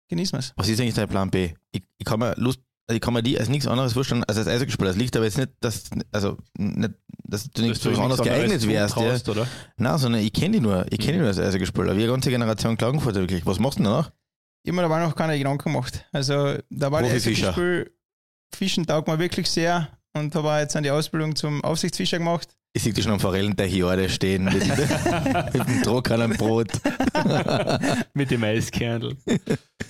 genießen wir es. Was ist eigentlich dein Plan B? Ich, ich kann mir Lust, also ich kann mir die als nichts anderes vorstellen als als Eishockeyspieler. Das liegt aber jetzt nicht, dass, also, nicht, dass du nicht Dass so anders geeignet wärst. Ja. zutraust, oder? Nein, sondern ich kenne die nur. Ich kenne die nur als Eishockeyspieler. Wie eine ganze Generation Klagenfurter wirklich. Was machst du denn danach? Ich habe mir dabei noch keine Gedanken gemacht. Also da war das. Spiel Fischen taugt mir wirklich sehr und habe auch jetzt an die Ausbildung zum Aufsichtsfischer gemacht. Ich sehe dich schon am Forellenteich stehen mit, mit dem Druck an einem Brot. Mit dem Eiskernel.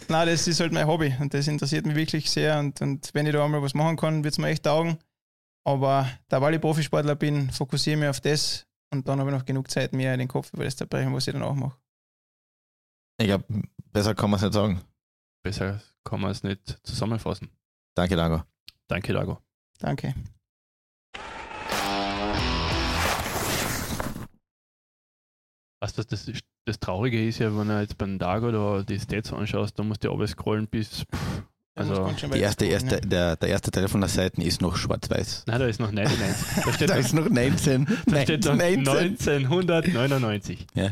Nein, das ist halt mein Hobby und das interessiert mich wirklich sehr. Und, und wenn ich da einmal was machen kann, wird es mir echt taugen. Aber da, weil ich Profisportler bin, fokussiere ich mich auf das und dann habe ich noch genug Zeit, mir den Kopf über das zu brechen, was ich dann auch mache. Ich glaube, besser kann man es nicht sagen. Besser kann man es nicht zusammenfassen. Danke, Dago. Danke, Dago. Danke. Weißt du, das, das Traurige ist ja, wenn du jetzt beim Dago da die Stats anschaust, da musst du alles scrollen bis. Pff, also, Die erste, gucken, erste, ja. der, der erste Teil von der Seite ist noch schwarz-weiß. nein, da ist noch 99. Da steht, Da noch, ist noch 19. da steht noch 19. 1999. Ja.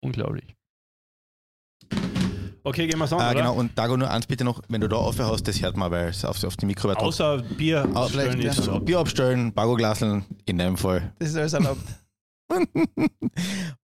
Unglaublich. Okay, gehen wir an, Ah, oder? genau. Und Dago, nur eins bitte noch, wenn du da aufhörst, das hört man, weil es auf, auf die Mikro übertragen. Außer Bier Ah, abstellen ist. Bier abstellen, Bagoglaseln, in dem Fall. Das ist alles erlaubt.